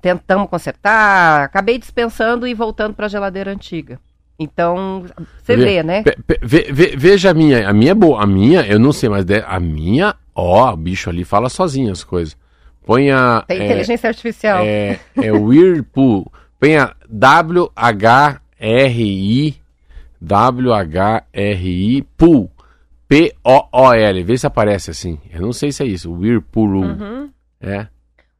tentamos consertar, acabei dispensando e voltando para a geladeira antiga. Então, você vê, vê, né? Ve, ve, veja a minha, a minha é boa, a minha, eu não sei, mas a minha, ó, o bicho ali fala sozinho as coisas. Põe a... Tem é, inteligência artificial. É, é Whirlpool, põe a W-H-R-I, W-H-R-I, Pool, P-O-O-L, vê se aparece assim. Eu não sei se é isso, Whirlpool. Uhum. É.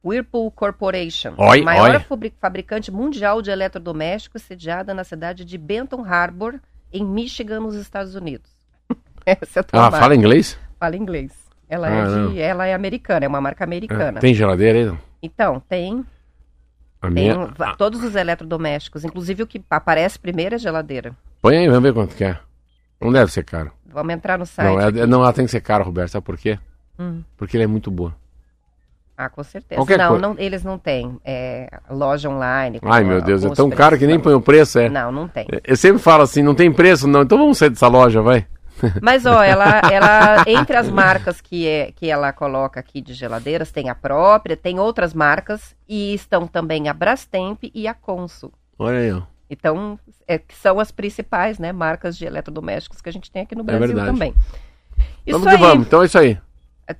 Whirlpool Corporation, oi, maior oi. fabricante mundial de eletrodomésticos, sediada na cidade de Benton Harbor, em Michigan, nos Estados Unidos. [laughs] Essa é a tua ah, fala inglês? Fala inglês. Ela, ah, é de, ela é americana, é uma marca americana. Ah, tem geladeira aí? Então, tem. A tem minha... todos os eletrodomésticos, inclusive o que aparece primeiro é geladeira. Põe aí, vamos ver quanto que é. Não deve ser caro. Vamos entrar no site. Não, é, não ela tem que ser cara, Roberto. Sabe por quê? Hum. Porque ele é muito boa. Ah, com certeza. Qualquer não, não, eles não têm é, loja online. Ai, meu Deus, é tão caro que nem põe o preço, é. Não, não tem. Eu sempre falo assim, não tem preço, não. Então vamos sair dessa loja, vai. [laughs] Mas, ó, ela, ela entre as marcas que, é, que ela coloca aqui de geladeiras, tem a própria, tem outras marcas e estão também a Brastemp e a Consul. Olha aí, ó. Então, é, são as principais, né, marcas de eletrodomésticos que a gente tem aqui no é Brasil é também. Isso vamos aí. que vamos, então é isso aí.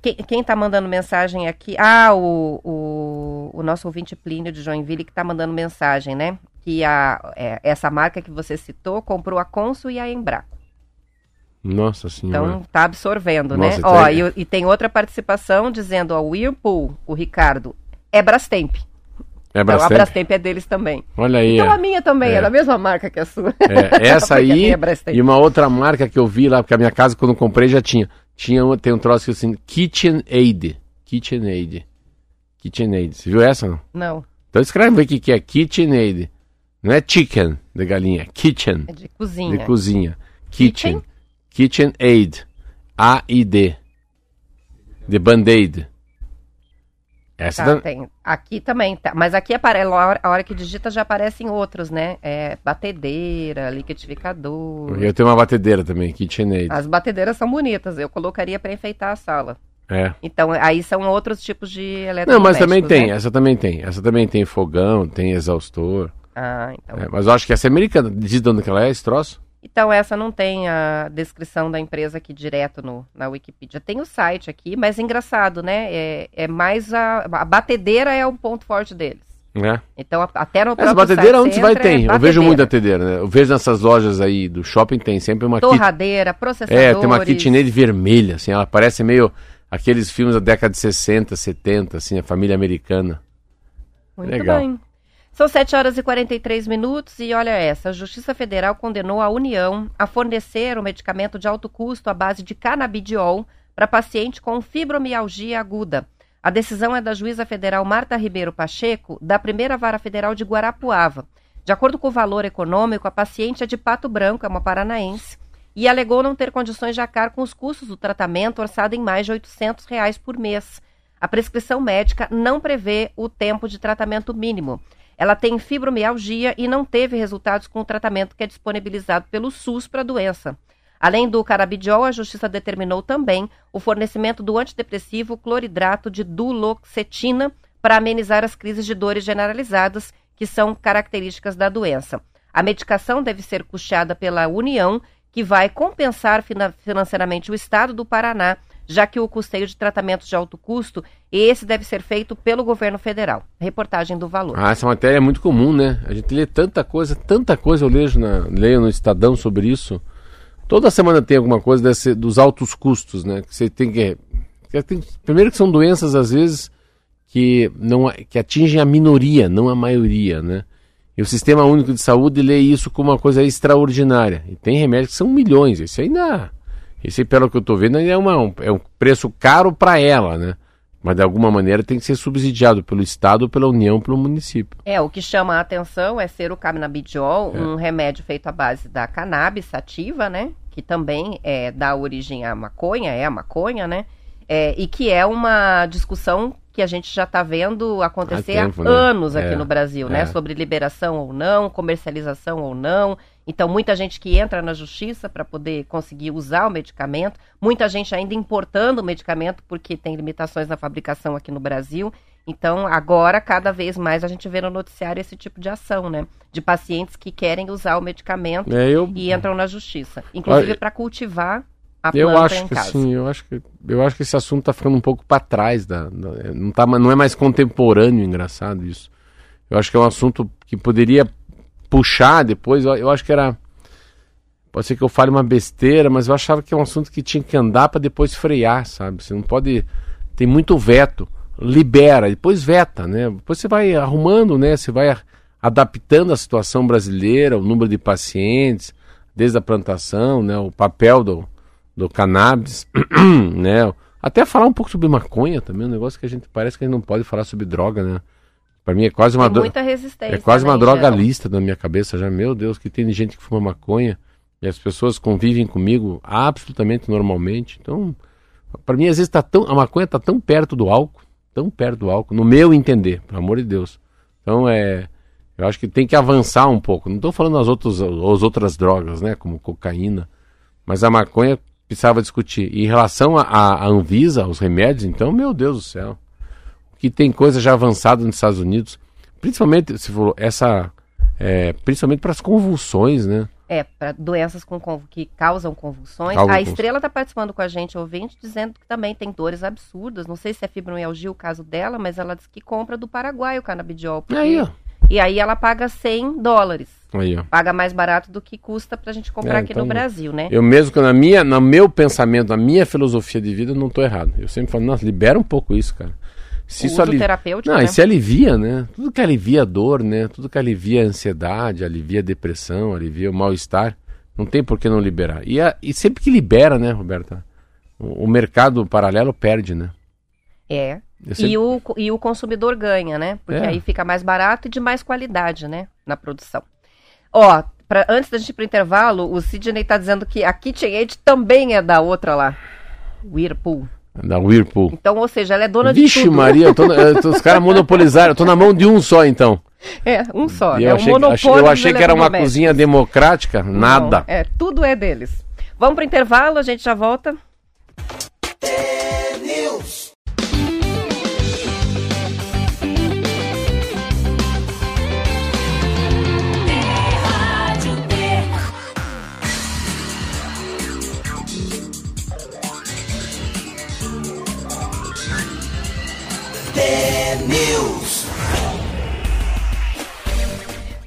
Quem, está mandando mensagem aqui? Ah, o, o, o, nosso ouvinte Plínio de Joinville que está mandando mensagem, né? Que a, é, essa marca que você citou comprou a Consul e a Embraco. Nossa senhora. Então tá absorvendo, Nossa, né? Ó, e, e tem outra participação dizendo, ó, o Whirlpool, o Ricardo, é Brastemp. é Então a Brastemp? Brastemp é deles também. Olha aí. Então ó. a minha também, É. é da mesma marca que a sua. É, [laughs] essa aí é Brastemp. e uma outra marca que eu vi lá, porque a minha casa quando eu comprei já tinha. Tinha tem um troço que assim, KitchenAid. KitchenAid. KitchenAid. Você viu essa? Não? Não, Então escreve o que, é KitchenAid. Não é chicken de galinha, é kitchen é de cozinha. de cozinha. Kitchen. KitchenAid. A-I-D. De Band-Aid. Essa Tá, da- tem. Aqui também, tá. mas aqui aparece, a hora, que digita já aparecem outros, né? É batedeira, liquidificador. Eu tenho uma batedeira também, KitchenAid. As batedeiras são bonitas, eu colocaria para enfeitar a sala. É. Então, aí são outros tipos de eletrodomésticos. Não, mas também tem, né? essa também tem. Essa também tem fogão, tem exaustor. Ah, então. É, mas eu acho que essa é americana. Diz de onde que ela é, esse troço? Então, essa não tem a descrição da empresa aqui direto no, na Wikipedia. Tem o site aqui, mas engraçado, né? É, é mais a, a batedeira é o ponto forte deles. É. Então, até no próprio batedeira site onde você vai tem. é Eu vejo batedeira. muito batedeira, né? Eu vejo nessas lojas aí do shopping tem sempre uma kit... Torradeira, processadores. É, tem uma KitchenAid vermelha, assim, ela parece meio aqueles filmes da década de 60, 70, assim, a família americana. Muito Legal. bem. São 7 horas e 43 minutos e olha essa, a Justiça Federal condenou a União a fornecer o medicamento de alto custo à base de canabidiol para paciente com fibromialgia aguda. A decisão é da juíza federal Marta Ribeiro Pacheco, da primeira vara federal de Guarapuava. De acordo com o valor econômico, a paciente é de Pato Branco, é uma paranaense, e alegou não ter condições de arcar com os custos do tratamento orçado em mais de 800 reais por mês. A prescrição médica não prevê o tempo de tratamento mínimo. Ela tem fibromialgia e não teve resultados com o tratamento que é disponibilizado pelo SUS para a doença. Além do carabidiol, a justiça determinou também o fornecimento do antidepressivo cloridrato de duloxetina para amenizar as crises de dores generalizadas que são características da doença. A medicação deve ser custeada pela União, que vai compensar fina- financeiramente o Estado do Paraná, já que o custeio de tratamentos de alto custo, esse deve ser feito pelo governo federal. Reportagem do Valor. Ah, essa matéria é muito comum, né? A gente lê tanta coisa, tanta coisa eu leio, na, leio no Estadão sobre isso. Toda semana tem alguma coisa desse, dos altos custos, né? Que você tem que, que tem- Primeiro que são doenças, às vezes, que, não, que atingem a minoria, não a maioria, né? E o Sistema Único de Saúde lê isso como uma coisa extraordinária. E tem remédios que são milhões. Esse ainda. Esse, pelo que eu estou vendo, é, uma, um- é um preço caro para ela, né? Mas de alguma maneira tem que ser subsidiado pelo Estado, pela União, pelo município. É, o que chama a atenção é ser o canabidiol, um remédio feito à base da cannabis sativa, né? Que também é, dá origem à maconha, é a maconha, né? É, e que é uma discussão que a gente já está vendo acontecer Há tempo, há né? anos aqui É, no Brasil, né? é. Sobre liberação ou não, comercialização ou não. Então, muita gente que entra na justiça para poder conseguir usar o medicamento, muita gente ainda importando o medicamento porque tem limitações na fabricação aqui no Brasil. Então, agora, cada vez mais a gente vê no noticiário esse tipo de ação, né? De pacientes que querem usar o medicamento É, eu, e entram na justiça. Inclusive para cultivar a planta eu em acho que casa. sim, eu acho que eu acho que esse assunto está ficando um pouco para trás da, da- não tá, não é mais contemporâneo, engraçado isso. Eu acho que é um assunto que poderia puxar depois, eu, eu acho que era pode ser que eu fale uma besteira, mas eu achava que é um assunto que tinha que andar para depois frear, sabe? Você não pode tem muito veto, libera, depois veta, né? Depois você vai arrumando, né? Você vai adaptando a situação brasileira, o número de pacientes, desde a plantação, né? O papel do, do cannabis, [clears throat] né? Até falar um pouco sobre maconha também, um negócio que a gente parece que a gente não pode falar sobre droga, né? Para mim é quase uma muita resistência. é quase uma né, droga geral. lista na minha cabeça já. Meu Deus, que tem gente que fuma maconha e as pessoas convivem comigo absolutamente normalmente. Então, para mim às vezes tá tão a maconha tá tão perto do álcool, tão perto do álcool, no meu entender, pelo amor de Deus. Então é, eu acho que tem que avançar um pouco. Não estou falando as outras as outras drogas, né, como cocaína, mas a maconha precisava discutir. E em relação à à Anvisa, aos remédios, então, meu Deus do céu que tem coisa já avançada nos Estados Unidos, principalmente se for essa, é, principalmente para as convulsões, né? É, para doenças com, que causam convulsões. A. Estrela está participando com a gente, ouvinte, dizendo que também tem dores absurdas. Não sei se é fibromialgia o caso dela, mas ela diz que compra do Paraguai o canabidiol. porque Aí, ó. E aí ela paga 100 dólares. Aí, ó. Paga mais barato do que custa pra gente comprar É, aqui então, no Brasil, né? Eu mesmo, na minha, no meu pensamento, na minha filosofia de vida, não tô errado. Eu sempre falo, nossa, libera um pouco isso, cara. Se isso uso ali... terapêutico, Não, né? e se alivia, né? Tudo que alivia a dor, né? Tudo que alivia a ansiedade, alivia a depressão, alivia o mal-estar, não tem por que não liberar. E, a- e sempre que libera, né, Roberta? O, o mercado paralelo perde, né? É. Sempre- E o, e o consumidor ganha, né? Porque É. aí fica mais barato e de mais qualidade, né? Na produção. Ó, pra, antes da gente ir pro intervalo, o Sidney tá dizendo que a KitchenAid também é da outra lá. Whirlpool. Da Whirlpool. Então, ou seja, ela é dona de Vixe tudo. Maria, eu tô- eu tô- os caras monopolizaram. Eu tô na mão de um só, então. [laughs] É, um só. E né? eu achei, monopólio achei- eu achei que era uma cozinha democrática. Nada. Não, é, tudo é deles. Vamos pro intervalo, a gente já volta.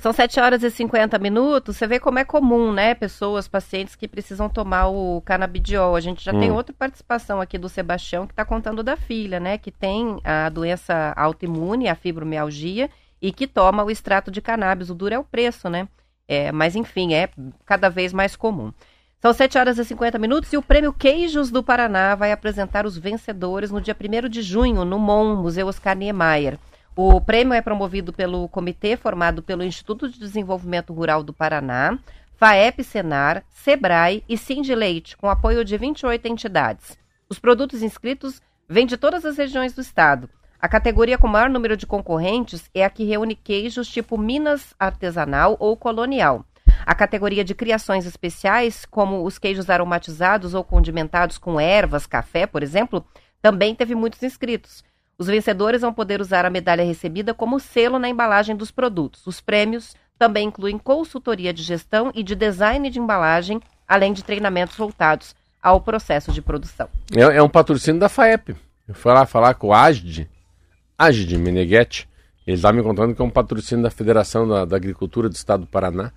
São 7 horas e 50 minutos. Você vê como é comum, né? Pessoas, pacientes que precisam tomar o canabidiol. A gente já tem Hum. outra participação aqui do Sebastião que está contando da filha, né? Que tem a doença autoimune, a fibromialgia, e que toma o extrato de cannabis. O duro é o preço, né? É, mas enfim, é cada vez mais comum. São 7 horas e 50 minutos e o Prêmio Queijos do Paraná vai apresentar os vencedores no dia 1 de junho, no MON, Museu Oscar Niemeyer. O prêmio é promovido pelo comitê formado pelo Instituto de Desenvolvimento Rural do Paraná, FAEP Senar, Sebrae e Sindileite, com apoio de 28 entidades. Os produtos inscritos vêm de todas as regiões do estado. A categoria com maior número de concorrentes é a que reúne queijos tipo Minas artesanal ou colonial. A categoria de criações especiais, como os queijos aromatizados ou condimentados com ervas, café, por exemplo, também teve muitos inscritos. Os vencedores vão poder usar a medalha recebida como selo na embalagem dos produtos. Os prêmios também incluem consultoria de gestão e de design de embalagem, além de treinamentos voltados ao processo de produção. É, é um patrocínio da FAEP. Eu fui lá falar com o Agid, Agid Meneghetti. Ele está me contando que é um patrocínio da Federação da, da Agricultura do Estado do Paraná.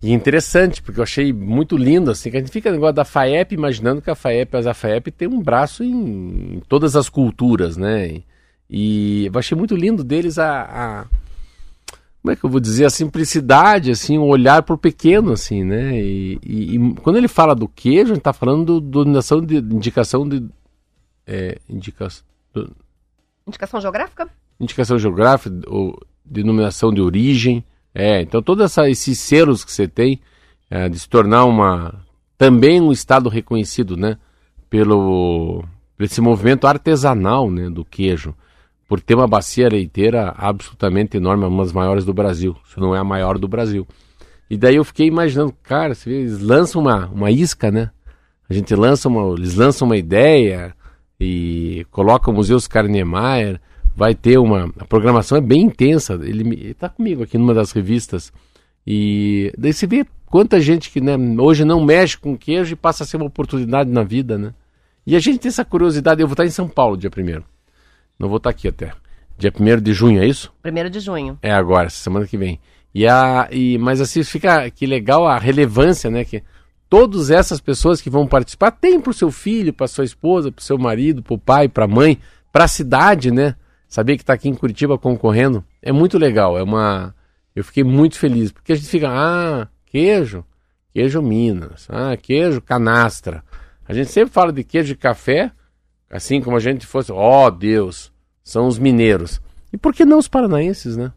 E interessante, porque eu achei muito lindo, assim, que a gente fica no negócio da FAEP imaginando que a FAEP, mas a FAEP tem um braço em, todas as culturas, né? E, eu achei muito lindo deles a, a- como é que eu vou dizer, a simplicidade, assim, o olhar pro pequeno, assim, né? E, e- e quando ele fala do queijo, a gente tá falando do, do de indicação de é, do- Indicação geográfica? indicação geográfica, ou denominação de origem. É, então todos esses selos que você tem é, de se tornar uma também um estado reconhecido, né, pelo esse movimento artesanal, né, do queijo, por ter uma bacia leiteira absolutamente enorme, uma das maiores do Brasil, se não é a maior do Brasil. E daí eu fiquei imaginando, cara, eles lançam uma, uma isca, né? A gente lança uma, eles lançam uma ideia e colocam o Museu Oscar Niemeyer, vai ter uma, a programação é bem intensa, ele, me- ele tá comigo aqui numa das revistas, e daí você vê quanta gente que né, hoje não mexe com queijo e passa a ser uma oportunidade na vida, né? E a gente tem essa curiosidade, eu vou estar em São Paulo dia primeiro não vou estar aqui até, dia 1 de junho, é isso? Primeiro de junho. É agora, essa semana que vem. E a, e, mas assim, fica que legal a relevância, né? Que todas essas pessoas que vão participar têm para o seu filho, para sua esposa, para o seu marido, para o pai, para a mãe, para a cidade, né? Saber que está aqui em Curitiba concorrendo é muito legal. É uma, eu fiquei muito feliz porque a gente fica, ah, queijo, queijo Minas, ah, queijo canastra. A gente sempre fala de queijo de café, assim como a gente fosse, ó Deus, são os mineiros. E por que não os paranaenses, né?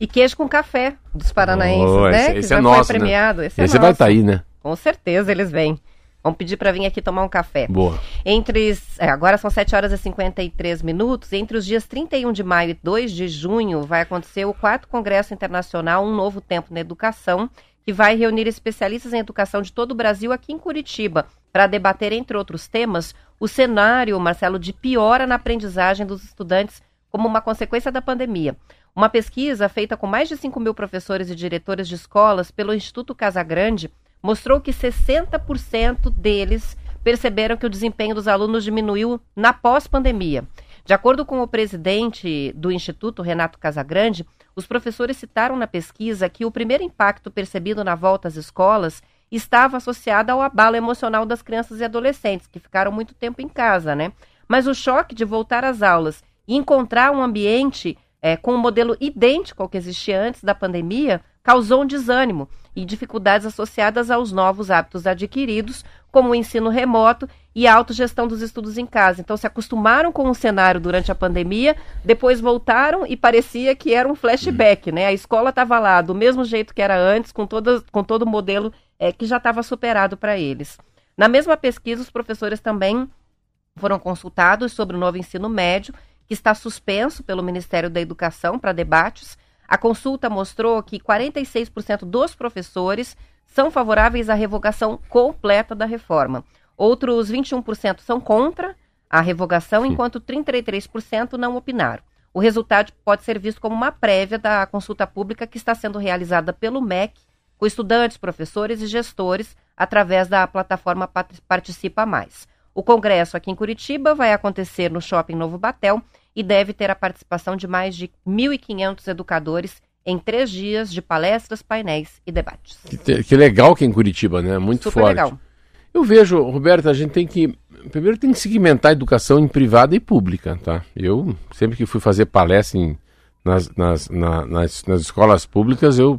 E queijo com café dos paranaenses, Oh, né? esse- que esse já é foi nosso, né? premiado. Esse, é Esse vai nosso. estar aí, né? Com certeza eles vêm. Vamos pedir para vir aqui tomar um café. Boa. Entre. é, agora são 7 horas e 53 minutos. Entre os dias 31 de maio e 2 de junho vai acontecer o quarto Congresso Internacional Um Novo Tempo na Educação, que vai reunir especialistas em educação de todo o Brasil aqui em Curitiba, para debater, entre outros temas, o cenário, Marcelo, de piora na aprendizagem dos estudantes como uma consequência da pandemia. Uma pesquisa feita com mais de 5 mil professores e diretores de escolas pelo Instituto Casagrande mostrou que 60% deles perceberam que o desempenho dos alunos diminuiu na pós-pandemia. De acordo com o presidente do Instituto, Renato Casagrande, os professores citaram na pesquisa que o primeiro impacto percebido na volta às escolas estava associado ao abalo emocional das crianças e adolescentes, que ficaram muito tempo em casa, né? Mas o choque de voltar às aulas e encontrar um ambiente é, com um modelo idêntico ao que existia antes da pandemia causou um desânimo e dificuldades associadas aos novos hábitos adquiridos, como o ensino remoto e a autogestão dos estudos em casa. Então, se acostumaram com o cenário durante a pandemia, depois voltaram e parecia que era um flashback, né? A escola estava lá do mesmo jeito que era antes, com, todas, com todo o modelo é, que já estava superado para eles. Na mesma pesquisa, os professores também foram consultados sobre o novo ensino médio, que está suspenso pelo Ministério da Educação para debates. A consulta mostrou que 46% dos professores são favoráveis à revogação completa da reforma. Outros 21% são contra a revogação, enquanto 33% não opinaram. O resultado pode ser visto como uma prévia da consulta pública que está sendo realizada pelo MEC, com estudantes, professores e gestores, através da plataforma Participa Mais. O congresso aqui em Curitiba vai acontecer no Shopping Novo Batel e deve ter a participação de mais de 1.500 educadores em três dias de palestras, painéis e debates. Que, que legal que é em Curitiba, né? Muito Super forte. Legal. Eu vejo, Roberto, a gente tem que. Primeiro tem que segmentar a educação em privada e pública, tá? Eu, sempre que fui fazer palestra em, nas, nas, na, nas, nas escolas públicas, eu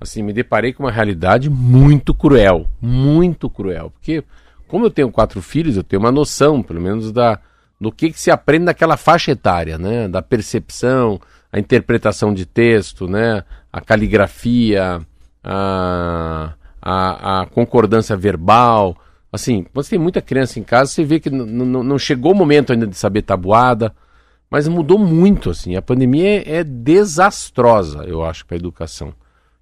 assim, me deparei com uma realidade muito cruel. Muito cruel. Porque, como eu tenho quatro filhos, eu tenho uma noção, pelo menos, da, do que, que se aprende naquela faixa etária, né? Da percepção, a interpretação de texto, né? A caligrafia, a, a, a concordância verbal, Assim, você tem muita criança em casa, você vê que não chegou o momento ainda de saber tabuada, mas mudou muito, assim. A pandemia é, é desastrosa, eu acho, para a educação. O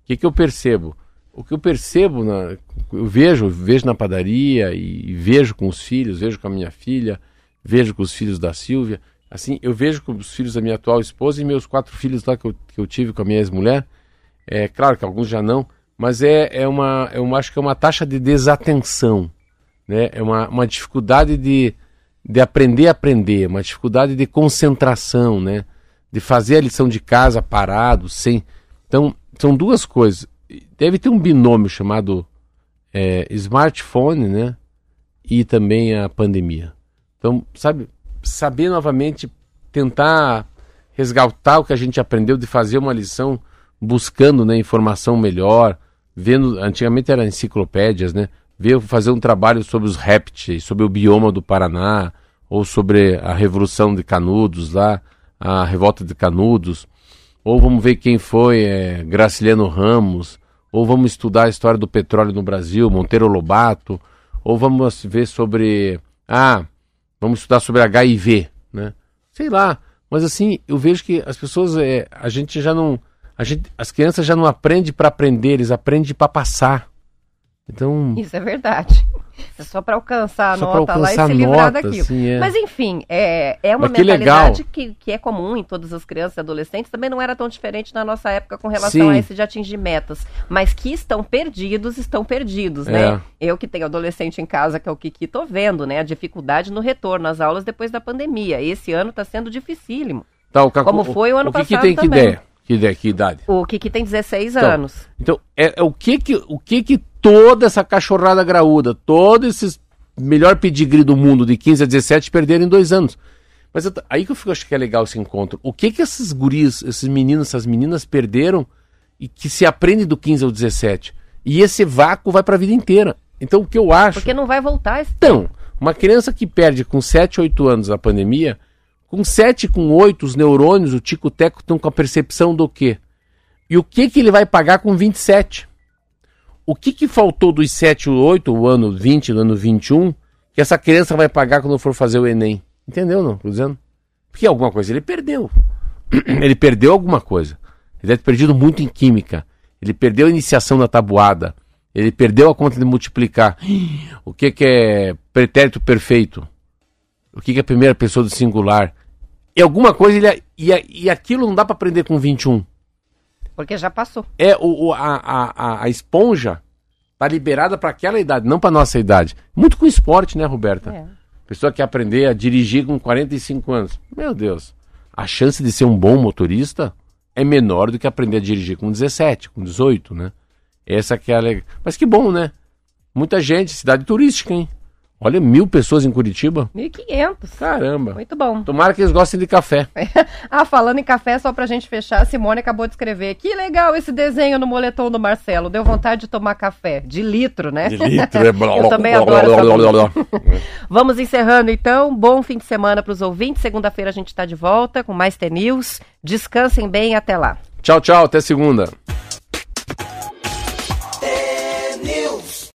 que, que eu percebo? O que eu percebo, na, eu vejo, vejo na padaria e, vejo com os filhos, vejo com a minha filha, vejo com os filhos da Silvia, assim, eu vejo com os filhos da minha atual esposa e meus quatro filhos lá que eu, que eu tive com a minha ex-mulher. É claro que alguns já não, mas é, é uma, eu acho que é uma taxa de desatenção né? É uma, uma dificuldade de, de aprender a aprender, uma dificuldade de concentração, né? De fazer a lição de casa parado, sem. Então, são duas coisas. Deve ter um binômio chamado é, smartphone, né? E também a pandemia. Então, sabe, saber novamente tentar resgatar o que a gente aprendeu de fazer uma lição buscando né, informação melhor, vendo, antigamente eram enciclopédias, né? veio fazer um trabalho sobre os répteis, sobre o bioma do Paraná, ou sobre a Revolução de Canudos lá, a Revolta de Canudos, ou vamos ver quem foi é, Graciliano Ramos, ou vamos estudar a história do petróleo no Brasil, Monteiro Lobato, ou vamos ver sobre. Ah, vamos estudar sobre HIV, né? Sei lá. Mas assim, eu vejo que as pessoas. É, a gente já não. A gente, as crianças já não aprendem para aprender, eles aprendem para passar. Então. Isso é verdade. É [laughs] só para alcançar a nota alcançar lá e se livrar nota, daquilo. Assim, é. Mas enfim, é, é uma que mentalidade que, que é comum em todas as crianças e adolescentes, também não era tão diferente na nossa época com relação Sim. a esse de atingir metas. Mas que estão perdidos, estão perdidos, né? É. Eu que tenho adolescente em casa, que é o Kiki, tô vendo, né? A dificuldade no retorno às aulas depois da pandemia. Esse ano está sendo dificílimo. Tá, o, Como foi o ano o passado. O que tem que também. ideia? Que, ideia, que idade? O Kiki tem 16 então, anos. Então, é, é, o que que, o que que toda essa cachorrada graúda, todos esses melhor pedigree do mundo de 15 a 17 perderam em dois anos. Mas eu, aí que eu fico, acho que é legal esse encontro. O que que esses guris, esses meninos, essas meninas perderam e que se aprende do 15 ao 17? E esse vácuo vai para a vida inteira. Então o que eu acho. Porque não vai voltar esse Então, uma criança que perde com 7, 8 anos a pandemia, com 7, com 8, os neurônios, o tico-teco estão com a percepção do quê? E o que que ele vai pagar com 27? O que, que faltou dos 7, 8, o ano 20, o ano 21, que essa criança vai pagar quando for fazer o Enem? Entendeu, não? Tô dizendo? Porque alguma coisa ele perdeu. [clears throat] ele perdeu alguma coisa. Ele deve ter perdido muito em química. Ele perdeu a iniciação da tabuada. Ele perdeu a conta de multiplicar. [gasps] O que, que é pretérito perfeito? O que, que é a primeira pessoa do singular? E alguma coisa ele. E, e aquilo não dá para aprender com 21. Porque já passou. É, o, o a, a, a esponja tá liberada para aquela idade, não para nossa idade. Muito com esporte, né, Roberta? É. Pessoa que aprender a dirigir com 45 anos. Meu Deus. A chance de ser um bom motorista é menor do que aprender a dirigir com 17, com 18, né? Essa que é a. Mas que bom, né? Muita gente, cidade turística, hein? Olha, mil pessoas em Curitiba. 1.500. Caramba. Muito bom. Tomara que eles gostem de café. [laughs] ah, falando em café, só pra gente fechar, a Simone acabou de escrever. Que legal esse desenho no moletom do Marcelo. Deu vontade de tomar café. De litro, né? De litro, é [laughs] blá, Eu também blá, adoro blá. [laughs] Vamos encerrando então. Bom fim de semana pros ouvintes. Segunda-feira a gente tá de volta com mais T-News. Descansem bem até lá. Tchau, tchau, até segunda.